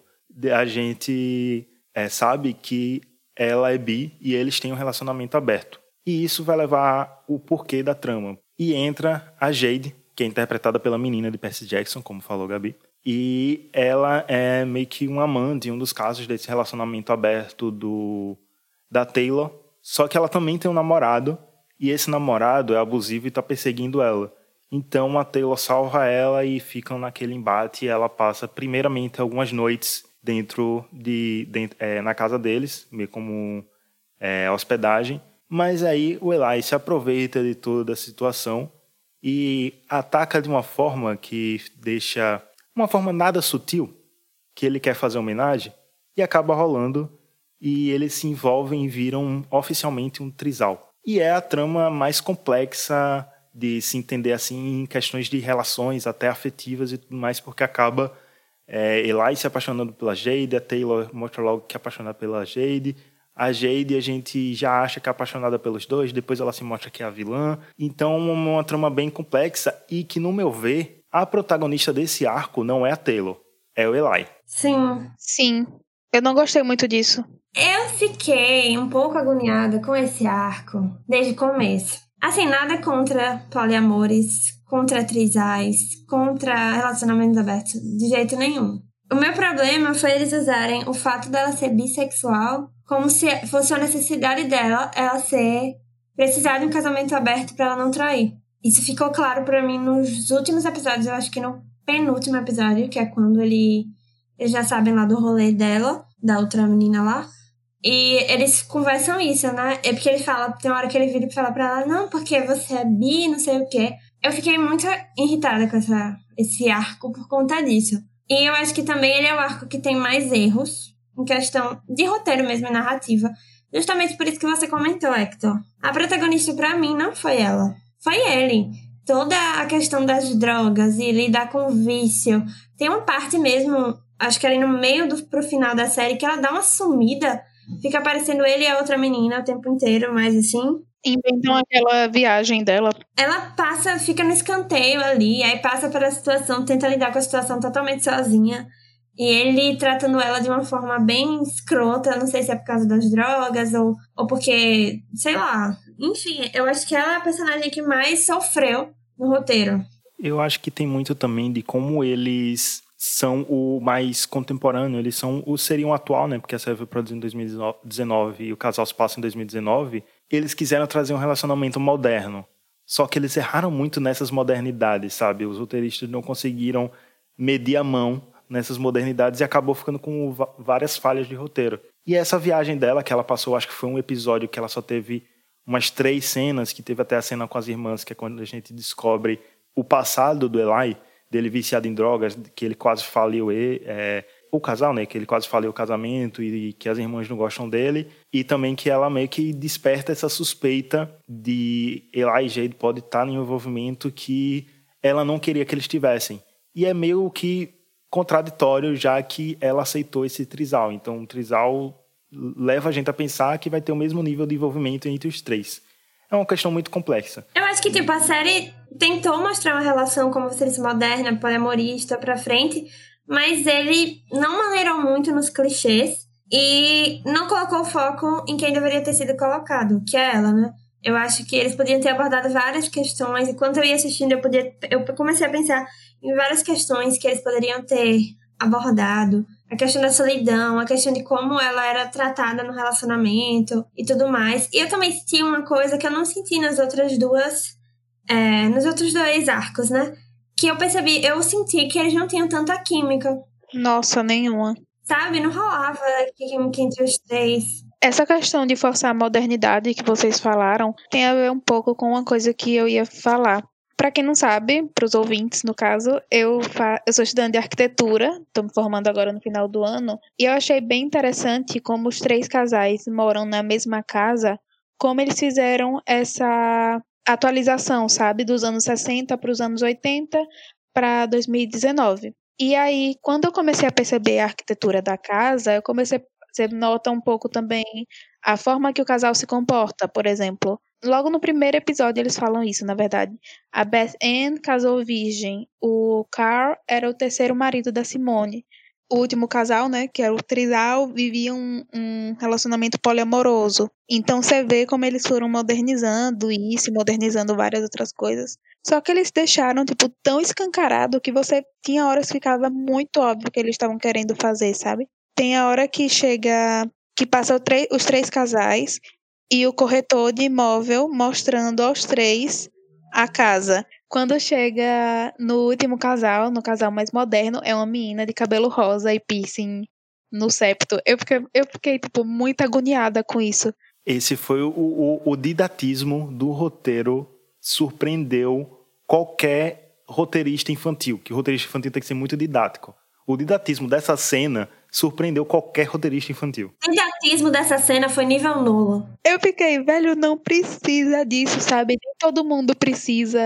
A gente é, sabe que ela é bi e eles têm um relacionamento aberto. E isso vai levar o porquê da trama. E entra a Jade, que é interpretada pela menina de Percy Jackson, como falou Gabi, e ela é meio que um amante, um dos casos desse relacionamento aberto do da Taylor. Só que ela também tem um namorado, e esse namorado é abusivo e está perseguindo ela. Então a Taylor salva ela e ficam naquele embate. E ela passa, primeiramente, algumas noites dentro de, é, na casa deles, meio como é, hospedagem. Mas aí o Eli se aproveita de toda a situação e ataca de uma forma que deixa uma forma nada sutil, que ele quer fazer homenagem, e acaba rolando, e eles se envolvem e viram oficialmente um trisal. E é a trama mais complexa de se entender assim em questões de relações, até afetivas e tudo mais, porque acaba é, Eli se apaixonando pela Jade, a Taylor mostra logo que é apaixonada pela Jade, a Jade a gente já acha que é apaixonada pelos dois, depois ela se mostra que é a vilã. Então, uma, uma trama bem complexa e que, no meu ver, a protagonista desse arco não é a Taylor, é o Eli. Sim. Sim. Eu não gostei muito disso. Eu fiquei um pouco agoniada com esse arco desde o começo. Assim, nada contra poliamores, contra trisais, contra relacionamentos abertos, de jeito nenhum. O meu problema foi eles usarem o fato dela ser bissexual como se fosse uma necessidade dela ela ser precisar de um casamento aberto para ela não trair. Isso ficou claro para mim nos últimos episódios, eu acho que no penúltimo episódio, que é quando ele eles já sabem lá do rolê dela, da outra menina lá. E eles conversam isso, né? É porque ele fala, tem uma hora que ele vira e fala pra ela, não, porque você é bi, não sei o quê. Eu fiquei muito irritada com essa, esse arco por conta disso. E eu acho que também ele é o arco que tem mais erros em questão de roteiro mesmo e narrativa. Justamente por isso que você comentou, Hector. A protagonista para mim não foi ela, foi ele. Toda a questão das drogas e lidar com o vício. Tem uma parte mesmo, acho que ali no meio do pro final da série, que ela dá uma sumida. Fica aparecendo ele e a outra menina o tempo inteiro, mas assim, Inventam aquela viagem dela. ela passa, fica no escanteio ali, aí passa pela situação, tenta lidar com a situação totalmente sozinha. E ele tratando ela de uma forma bem escrota, não sei se é por causa das drogas ou, ou porque, sei lá. Enfim, eu acho que ela é a personagem que mais sofreu no roteiro. Eu acho que tem muito também de como eles são o mais contemporâneo, eles são o seriam atual, né? Porque a série foi produzida em 2019 e o casal se passa em 2019. Eles quiseram trazer um relacionamento moderno. Só que eles erraram muito nessas modernidades, sabe? Os roteiristas não conseguiram medir a mão nessas modernidades e acabou ficando com várias falhas de roteiro. E essa viagem dela, que ela passou, acho que foi um episódio que ela só teve umas três cenas, que teve até a cena com as irmãs, que é quando a gente descobre o passado do Eli, dele viciado em drogas, que ele quase faliu e, é, o casal, né? Que ele quase faliu o casamento e que as irmãs não gostam dele. E também que ela meio que desperta essa suspeita de Eli e Jade pode estar em um envolvimento que ela não queria que eles tivessem. E é meio que contraditório, já que ela aceitou esse trisal. Então, o trisal leva a gente a pensar que vai ter o mesmo nível de envolvimento entre os três. É uma questão muito complexa. Eu acho que, tipo, a série tentou mostrar uma relação como se fosse moderna, poliamorista pra frente, mas ele não maneirou muito nos clichês e não colocou foco em quem deveria ter sido colocado, que é ela, né? Eu acho que eles podiam ter abordado várias questões, e quando eu ia assistindo, eu, podia, eu comecei a pensar em várias questões que eles poderiam ter abordado. A questão da solidão, a questão de como ela era tratada no relacionamento e tudo mais. E eu também senti uma coisa que eu não senti nas outras duas, é, nos outros dois arcos, né? Que eu percebi, eu senti que eles não tinham tanta química, Nossa, nenhuma. sabe? Não rolava química entre os três. Essa questão de forçar a modernidade que vocês falaram tem a ver um pouco com uma coisa que eu ia falar. Para quem não sabe, para os ouvintes, no caso, eu, eu sou estudante de arquitetura, estou me formando agora no final do ano, e eu achei bem interessante como os três casais moram na mesma casa, como eles fizeram essa atualização, sabe, dos anos 60 para os anos 80 para 2019. E aí, quando eu comecei a perceber a arquitetura da casa, eu comecei você nota um pouco também a forma que o casal se comporta, por exemplo. Logo no primeiro episódio eles falam isso, na verdade. A Beth Ann casou virgem. O Carl era o terceiro marido da Simone. O último casal, né, que era o trisal, vivia um, um relacionamento poliamoroso. Então você vê como eles foram modernizando isso, modernizando várias outras coisas. Só que eles deixaram, tipo, tão escancarado que você tinha horas que ficava muito óbvio que eles estavam querendo fazer, sabe? Tem a hora que chega, que passa os três casais e o corretor de imóvel mostrando aos três a casa. Quando chega no último casal, no casal mais moderno, é uma menina de cabelo rosa e piercing no septo. Eu fiquei, eu fiquei tipo, muito agoniada com isso. Esse foi o, o, o didatismo do roteiro, surpreendeu qualquer roteirista infantil, que roteirista infantil tem que ser muito didático. O didatismo dessa cena surpreendeu qualquer roteirista infantil. O didatismo dessa cena foi nível nulo. Eu fiquei, velho, não precisa disso, sabe? Nem todo mundo precisa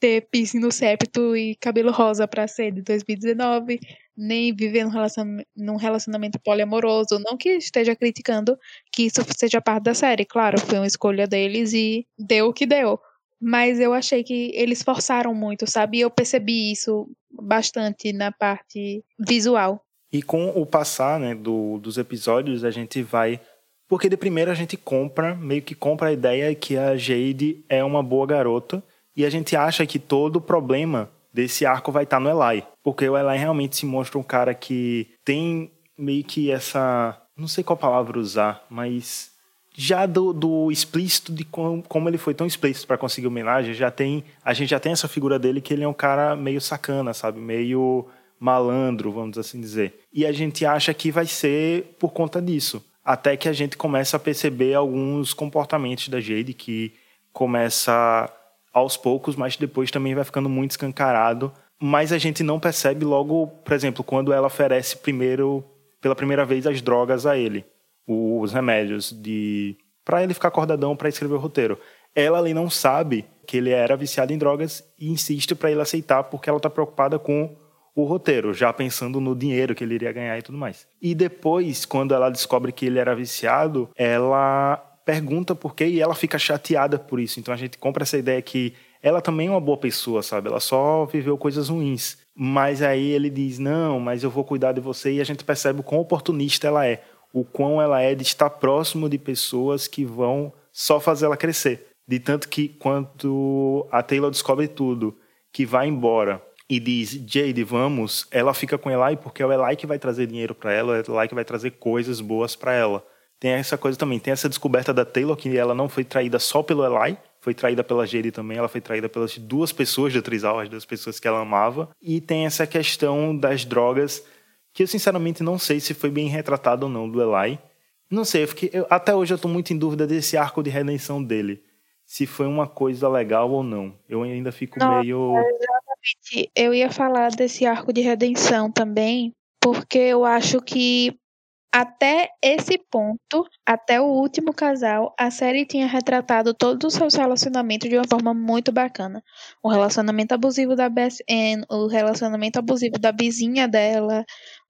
ter piercing no septo e cabelo rosa pra ser de 2019, nem viver num relacionamento, num relacionamento poliamoroso. Não que esteja criticando que isso seja parte da série, claro, foi uma escolha deles e deu o que deu. Mas eu achei que eles forçaram muito, sabe? E eu percebi isso bastante na parte visual. E com o passar né, do, dos episódios, a gente vai Porque de primeira a gente compra, meio que compra a ideia que a Jade é uma boa garota e a gente acha que todo o problema desse arco vai estar no Eli. Porque o Eli realmente se mostra um cara que tem meio que essa. Não sei qual palavra usar, mas já do, do explícito de como, como, ele foi tão explícito para conseguir homenagem, já tem a gente já tem essa figura dele que ele é um cara meio sacana, sabe, meio malandro, vamos assim dizer. E a gente acha que vai ser por conta disso, até que a gente começa a perceber alguns comportamentos da Jade que começa aos poucos, mas depois também vai ficando muito escancarado, mas a gente não percebe logo, por exemplo, quando ela oferece primeiro pela primeira vez as drogas a ele os remédios de para ele ficar acordadão para escrever o roteiro. Ela ali não sabe que ele era viciado em drogas e insiste para ele aceitar porque ela está preocupada com o roteiro, já pensando no dinheiro que ele iria ganhar e tudo mais. E depois, quando ela descobre que ele era viciado, ela pergunta por quê e ela fica chateada por isso. Então a gente compra essa ideia que ela também é uma boa pessoa, sabe? Ela só viveu coisas ruins. Mas aí ele diz: Não, mas eu vou cuidar de você. E a gente percebe o quão oportunista ela é o quão ela é de estar próximo de pessoas que vão só fazer ela crescer. De tanto que quando a Taylor descobre tudo, que vai embora e diz, Jade, vamos, ela fica com Eli porque é o Eli que vai trazer dinheiro para ela, é o Eli que vai trazer coisas boas para ela. Tem essa coisa também, tem essa descoberta da Taylor que ela não foi traída só pelo Eli, foi traída pela Jade também, ela foi traída pelas duas pessoas da Trizal, as duas pessoas que ela amava. E tem essa questão das drogas que eu sinceramente não sei se foi bem retratado ou não do Eli. Não sei, eu fiquei, eu, até hoje eu estou muito em dúvida desse arco de redenção dele. Se foi uma coisa legal ou não. Eu ainda fico não, meio. Eu ia falar desse arco de redenção também, porque eu acho que até esse ponto, até o último casal, a série tinha retratado todos os seus relacionamentos de uma forma muito bacana. O relacionamento abusivo da BSN, o relacionamento abusivo da vizinha dela,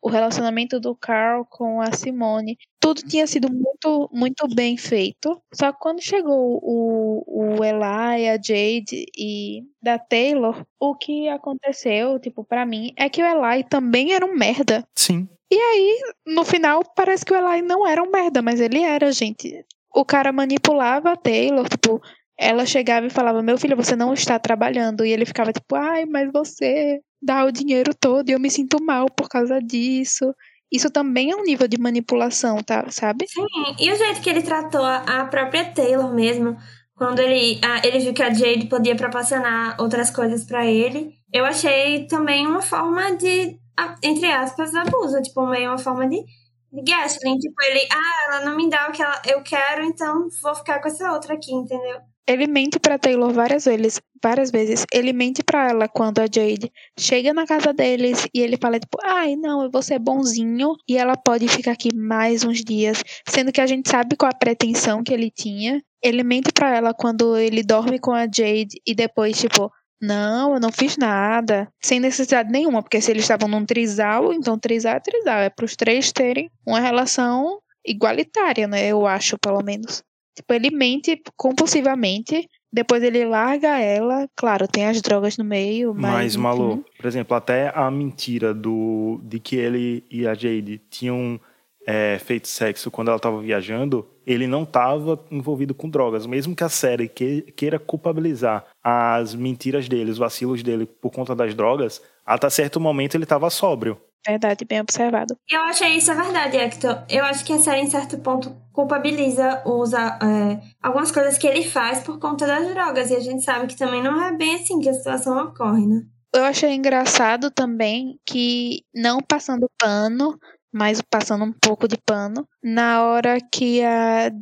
o relacionamento do Carl com a Simone, tudo tinha sido muito, muito bem feito. Só que quando chegou o, o Eli, a Jade e da Taylor, o que aconteceu, tipo, para mim, é que o Eli também era um merda. Sim. E aí, no final, parece que o Eli não era um merda, mas ele era, gente. O cara manipulava a Taylor, tipo, ela chegava e falava: Meu filho, você não está trabalhando. E ele ficava tipo: Ai, mas você dá o dinheiro todo e eu me sinto mal por causa disso. Isso também é um nível de manipulação, tá? Sabe? Sim, e o jeito que ele tratou a própria Taylor mesmo, quando ele, ele viu que a Jade podia proporcionar outras coisas para ele, eu achei também uma forma de, entre aspas, abuso, tipo, meio uma forma de, de gaslighting. Tipo, ele, ah, ela não me dá o que ela, eu quero, então vou ficar com essa outra aqui, entendeu? Ele mente para Taylor várias vezes, várias vezes. Ele mente para ela quando a Jade chega na casa deles e ele fala tipo, ai, não, eu vou ser bonzinho e ela pode ficar aqui mais uns dias, sendo que a gente sabe qual a pretensão que ele tinha. Ele mente para ela quando ele dorme com a Jade e depois tipo, não, eu não fiz nada, sem necessidade nenhuma, porque se eles estavam num trisal, então trisal é trisal, é para os três terem uma relação igualitária, né? Eu acho, pelo menos. Tipo, ele mente compulsivamente, depois ele larga ela. Claro, tem as drogas no meio, mas. Mas, Malu, por exemplo, até a mentira do de que ele e a Jade tinham é, feito sexo quando ela estava viajando, ele não estava envolvido com drogas. Mesmo que a série que, queira culpabilizar as mentiras dele, os vacilos dele por conta das drogas, até certo momento ele estava sóbrio. Verdade, bem observado. Eu achei isso é verdade, Hector. Eu acho que a série, em certo ponto, culpabiliza usa é, algumas coisas que ele faz por conta das drogas. E a gente sabe que também não é bem assim que a situação ocorre, né? Eu achei engraçado também que, não passando pano, mas passando um pouco de pano, na hora que a,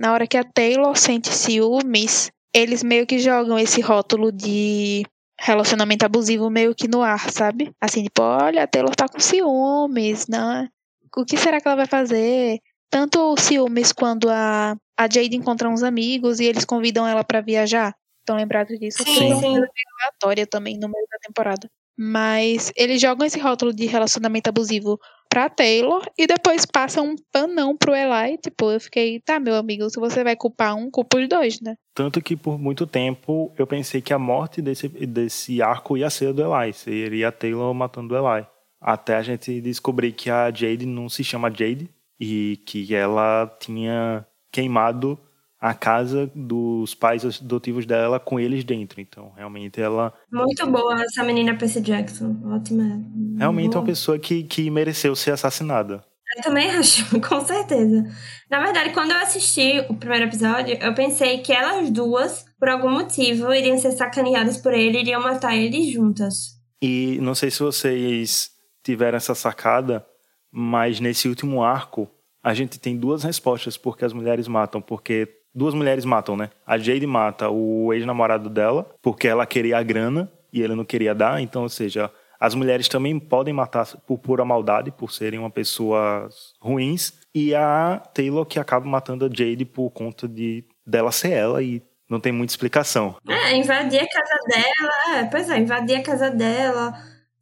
na hora que a Taylor sente ciúmes, eles meio que jogam esse rótulo de relacionamento abusivo meio que no ar, sabe? Assim, tipo, olha, a Taylor tá com ciúmes, né? O que será que ela vai fazer? Tanto ciúmes quando a, a Jade encontra uns amigos e eles convidam ela para viajar. Estão lembrados disso? Sim, sim. aleatória também no meio da temporada. Mas eles jogam esse rótulo de relacionamento abusivo pra Taylor e depois passam um panão pro Eli. Tipo, eu fiquei, tá, meu amigo, se você vai culpar um, culpa os dois, né? Tanto que por muito tempo eu pensei que a morte desse, desse arco ia ser do Eli. Seria a Taylor matando o Eli. Até a gente descobrir que a Jade não se chama Jade, e que ela tinha queimado a casa dos pais adotivos dela com eles dentro. Então, realmente ela. Muito boa essa menina Percy Jackson. Ótima. Realmente boa. uma pessoa que, que mereceu ser assassinada. Eu também acho, com certeza. Na verdade, quando eu assisti o primeiro episódio, eu pensei que elas duas, por algum motivo, iriam ser sacaneadas por ele e iriam matar ele juntas. E não sei se vocês tiveram essa sacada, mas nesse último arco, a gente tem duas respostas porque as mulheres matam. Porque duas mulheres matam, né? A Jade mata o ex-namorado dela porque ela queria a grana e ele não queria dar. Então, ou seja, as mulheres também podem matar por pura maldade, por serem uma pessoa ruins. E a Taylor que acaba matando a Jade por conta de dela ser ela e não tem muita explicação. É, invadir a casa dela, é, pois é, invadir a casa dela,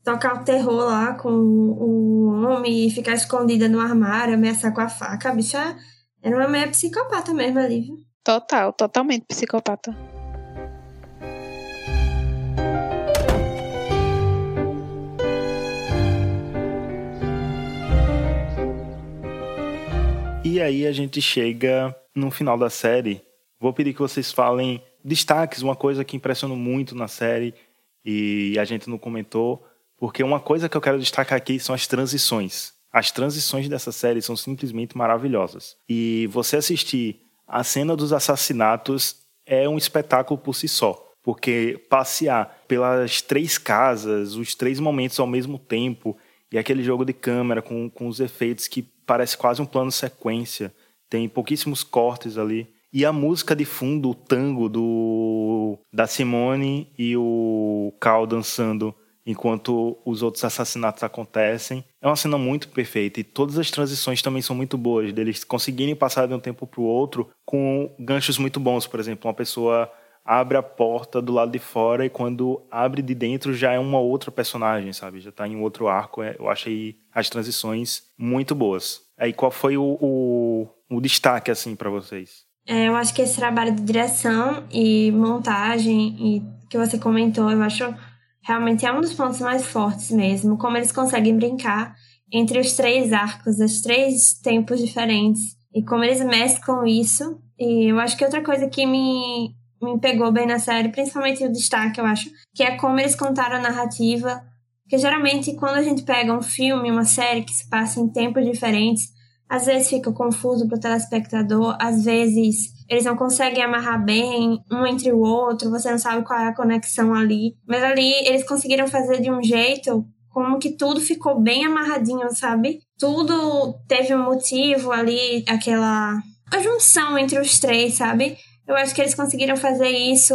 tocar o terror lá com o homem e ficar escondida no armário, ameaçar com a faca. A bicha era uma meia psicopata mesmo ali, viu? Total, totalmente psicopata. E aí a gente chega no final da série. Vou pedir que vocês falem destaques, uma coisa que impressionou muito na série e a gente não comentou, porque uma coisa que eu quero destacar aqui são as transições. As transições dessa série são simplesmente maravilhosas. E você assistir a cena dos assassinatos é um espetáculo por si só. Porque passear pelas três casas, os três momentos ao mesmo tempo, e aquele jogo de câmera com, com os efeitos que parece quase um plano sequência, tem pouquíssimos cortes ali. E a música de fundo, o tango do da Simone e o Cal dançando enquanto os outros assassinatos acontecem. É uma cena muito perfeita e todas as transições também são muito boas, deles conseguirem passar de um tempo para o outro com ganchos muito bons. Por exemplo, uma pessoa abre a porta do lado de fora e quando abre de dentro já é uma outra personagem, sabe? Já está em um outro arco. É, eu achei as transições muito boas. Aí qual foi o, o, o destaque assim para vocês? É, eu acho que esse trabalho de direção e montagem e que você comentou, eu acho realmente é um dos pontos mais fortes mesmo, como eles conseguem brincar entre os três arcos, os três tempos diferentes, e como eles mesclam isso. E eu acho que outra coisa que me, me pegou bem na série, principalmente o destaque, eu acho, que é como eles contaram a narrativa. Porque geralmente, quando a gente pega um filme, uma série que se passa em tempos diferentes, às vezes fica confuso para o telespectador, às vezes eles não conseguem amarrar bem um entre o outro, você não sabe qual é a conexão ali. Mas ali eles conseguiram fazer de um jeito como que tudo ficou bem amarradinho, sabe? Tudo teve um motivo ali, aquela a junção entre os três, sabe? Eu acho que eles conseguiram fazer isso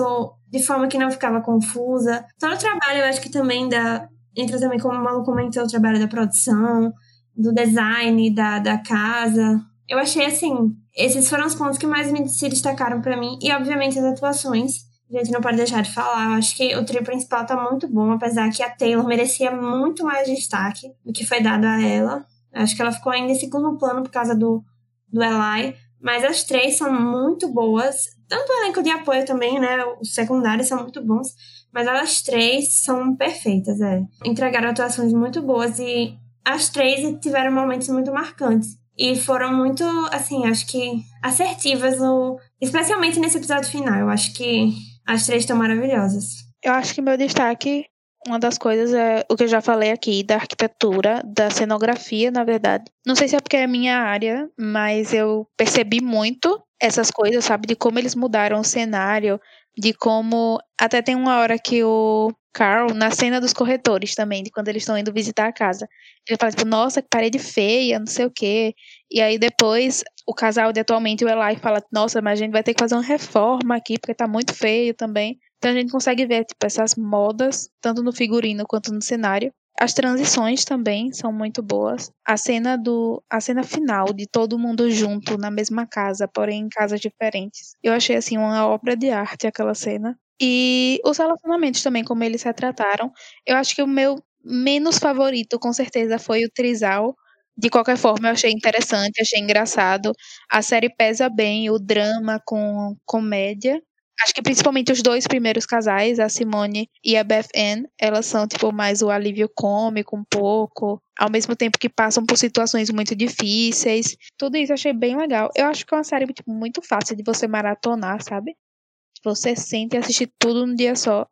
de forma que não ficava confusa. Todo o trabalho, eu acho que também da entra também como o Malu comentou, o trabalho da produção, do design da, da casa. Eu achei assim, esses foram os pontos que mais me se destacaram para mim e obviamente as atuações. A gente não pode deixar de falar. Eu acho que o trio principal tá muito bom, apesar que a Taylor merecia muito mais destaque do que foi dado a ela. Acho que ela ficou ainda em segundo plano por causa do, do Eli. Mas as três são muito boas. Tanto o elenco de apoio também, né? Os secundários são muito bons. Mas elas três são perfeitas, é. Entregaram atuações muito boas e as três tiveram momentos muito marcantes. E foram muito, assim, acho que assertivas, no, especialmente nesse episódio final. Eu acho que as três estão maravilhosas. Eu acho que meu destaque, uma das coisas é o que eu já falei aqui, da arquitetura, da cenografia, na verdade. Não sei se é porque é minha área, mas eu percebi muito essas coisas, sabe? De como eles mudaram o cenário, de como. Até tem uma hora que o Carl, na cena dos corretores também, de quando eles estão indo visitar a casa. Ele fala, tipo, nossa, que parede feia, não sei o quê. E aí depois o casal de atualmente, o Eli, fala, nossa, mas a gente vai ter que fazer uma reforma aqui, porque tá muito feio também. Então a gente consegue ver, tipo, essas modas, tanto no figurino quanto no cenário. As transições também são muito boas. A cena do a cena final de todo mundo junto na mesma casa, porém em casas diferentes. Eu achei assim uma obra de arte aquela cena. E os relacionamentos também como eles retrataram. Eu acho que o meu menos favorito com certeza foi o Trisal. De qualquer forma, eu achei interessante, achei engraçado. A série pesa bem o drama com comédia. Acho que principalmente os dois primeiros casais, a Simone e a Beth Ann, elas são, tipo, mais o alívio cômico um pouco, ao mesmo tempo que passam por situações muito difíceis. Tudo isso eu achei bem legal. Eu acho que é uma série tipo, muito fácil de você maratonar, sabe? Você sente e assistir tudo num dia só.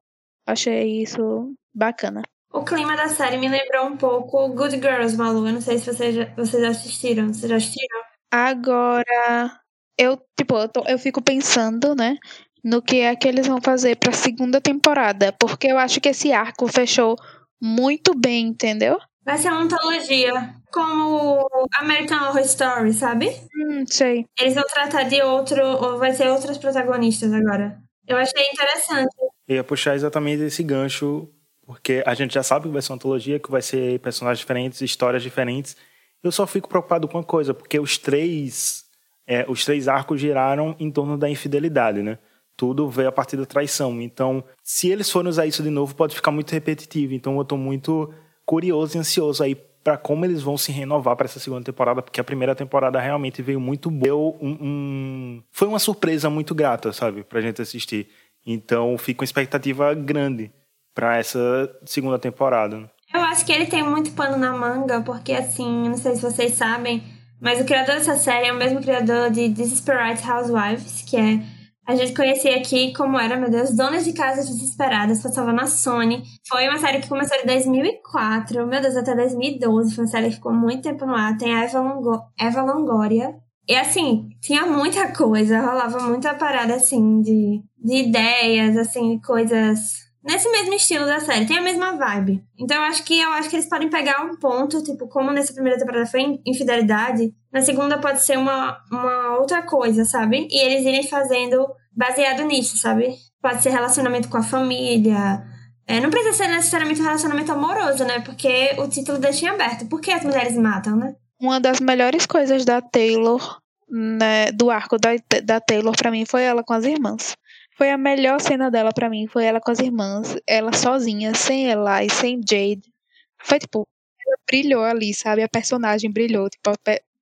Achei isso bacana. O clima da série me lembrou um pouco Good Girls, Malu. Eu não sei se vocês já, vocês assistiram. Vocês já assistiram? Agora, eu, tipo, eu, tô, eu fico pensando, né? No que é que eles vão fazer para a segunda temporada, porque eu acho que esse arco fechou muito bem, entendeu? Vai ser uma antologia, como American Horror Story, sabe? Hum, sei. Eles vão tratar de outro, ou vai ser outros protagonistas agora. Eu achei interessante. Eu ia puxar exatamente esse gancho, porque a gente já sabe que vai ser uma antologia, que vai ser personagens diferentes, histórias diferentes. Eu só fico preocupado com uma coisa, porque os três, é, os três arcos giraram em torno da infidelidade, né? Tudo veio a partir da traição. Então, se eles forem usar isso de novo, pode ficar muito repetitivo. Então, eu estou muito curioso e ansioso aí para como eles vão se renovar para essa segunda temporada, porque a primeira temporada realmente veio muito boa. Um, um... Foi uma surpresa muito grata, sabe, para a gente assistir. Então, fica uma expectativa grande para essa segunda temporada. Eu acho que ele tem muito pano na manga, porque assim, não sei se vocês sabem, mas o criador dessa série é o mesmo criador de Desperate Housewives, que é a gente conhecia aqui como era, meu Deus, Donas de Casas Desesperadas, passava na Sony. Foi uma série que começou em 2004, meu Deus, até 2012. Foi uma série que ficou muito tempo no ar. Tem a Eva, Longo Eva Longoria. E assim, tinha muita coisa, rolava muita parada assim de, de ideias, assim, coisas nesse mesmo estilo da série, tem a mesma vibe. Então eu acho que eu acho que eles podem pegar um ponto, tipo, como nessa primeira temporada foi infidelidade, na segunda pode ser uma, uma outra coisa, sabe? E eles irem fazendo baseado nisso, sabe? Pode ser relacionamento com a família. É, não precisa ser necessariamente um relacionamento amoroso, né? Porque o título deixa em aberto. Por que as mulheres matam, né? Uma das melhores coisas da Taylor, né, do arco da, da Taylor, para mim, foi ela com as irmãs. Foi a melhor cena dela para mim, foi ela com as irmãs, ela sozinha, sem Eli, sem Jade. Foi tipo, ela brilhou ali, sabe? A personagem brilhou, tipo, a,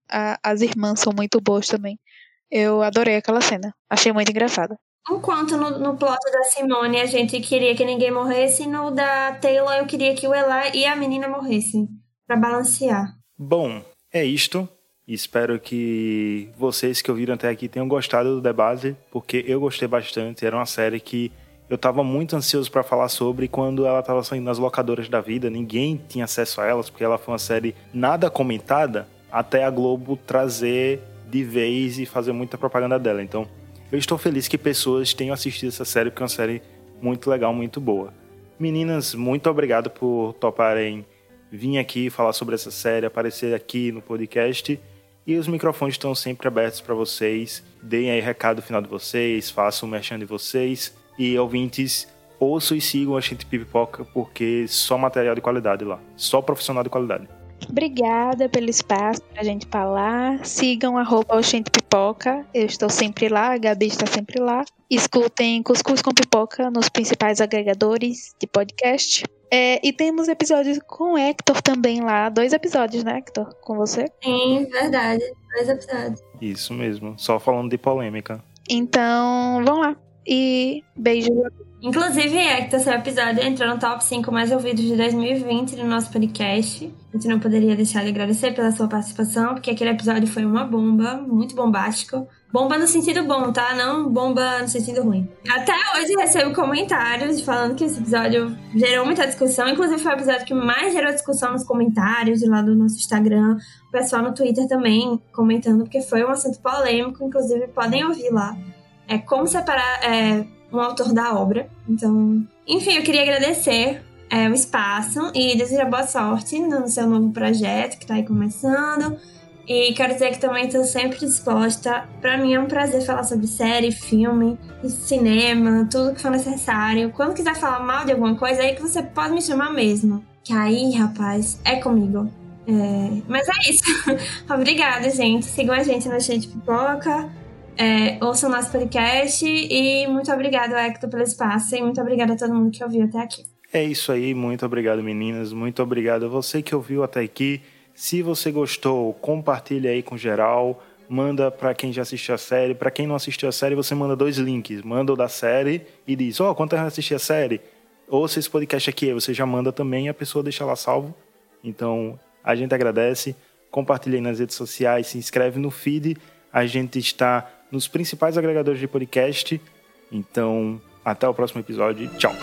a, as irmãs são muito boas também. Eu adorei aquela cena, achei muito engraçada. Enquanto no, no plot da Simone a gente queria que ninguém morresse, no da Taylor eu queria que o Eli e a menina morressem, para balancear. Bom, é isto. Espero que vocês que ouviram até aqui tenham gostado do debate, porque eu gostei bastante. Era uma série que eu estava muito ansioso para falar sobre quando ela estava saindo nas locadoras da vida. Ninguém tinha acesso a elas, porque ela foi uma série nada comentada até a Globo trazer de vez e fazer muita propaganda dela. Então, eu estou feliz que pessoas tenham assistido essa série, porque é uma série muito legal, muito boa. Meninas, muito obrigado por toparem vir aqui falar sobre essa série, aparecer aqui no podcast. E os microfones estão sempre abertos para vocês. Deem aí recado final de vocês, façam o merchan de vocês. E ouvintes, ouçam e sigam a Gente Pipoca, porque só material de qualidade lá. Só profissional de qualidade. Obrigada pelo espaço para a gente falar. Sigam arroba Pipoca. Eu estou sempre lá, a Gabi está sempre lá. Escutem Cuscuz com Pipoca nos principais agregadores de podcast. É, e temos episódios com o Hector também lá. Dois episódios, né, Hector? Com você? Sim, verdade. Dois episódios. Isso mesmo. Só falando de polêmica. Então, vamos lá. E beijo. Inclusive, Hector, seu episódio entrou no top 5 mais ouvidos de 2020 no nosso podcast. A gente não poderia deixar de agradecer pela sua participação, porque aquele episódio foi uma bomba, muito bombástico. Bomba no sentido bom, tá? Não bomba no sentido ruim. Até hoje recebo comentários falando que esse episódio gerou muita discussão. Inclusive, foi o episódio que mais gerou discussão nos comentários de lá do nosso Instagram. O pessoal no Twitter também comentando, porque foi um assunto polêmico. Inclusive, podem ouvir lá. É como separar é, um autor da obra. Então, enfim, eu queria agradecer é, o espaço e desejar boa sorte no seu novo projeto que está aí começando. E quero dizer que também estou sempre disposta. Para mim é um prazer falar sobre série, filme, cinema, tudo que for necessário. Quando quiser falar mal de alguma coisa, é aí que você pode me chamar mesmo. Que aí, rapaz, é comigo. É... Mas é isso. Obrigada, gente. Sigam a gente no Cheio de Pipoca. É, ouçam nosso podcast e muito obrigado, Hector, pelo espaço e muito obrigada a todo mundo que ouviu até aqui. É isso aí, muito obrigado, meninas. Muito obrigado a você que ouviu até aqui. Se você gostou, compartilhe aí com geral. manda para quem já assistiu a série. Para quem não assistiu a série, você manda dois links. Manda o da série e diz: Ó, oh, quanto eu assisti a série? Ouça esse podcast aqui. Você já manda também e a pessoa deixa lá salvo. Então, a gente agradece. Compartilhe aí nas redes sociais, se inscreve no feed. A gente está nos principais agregadores de podcast. Então, até o próximo episódio. Tchau.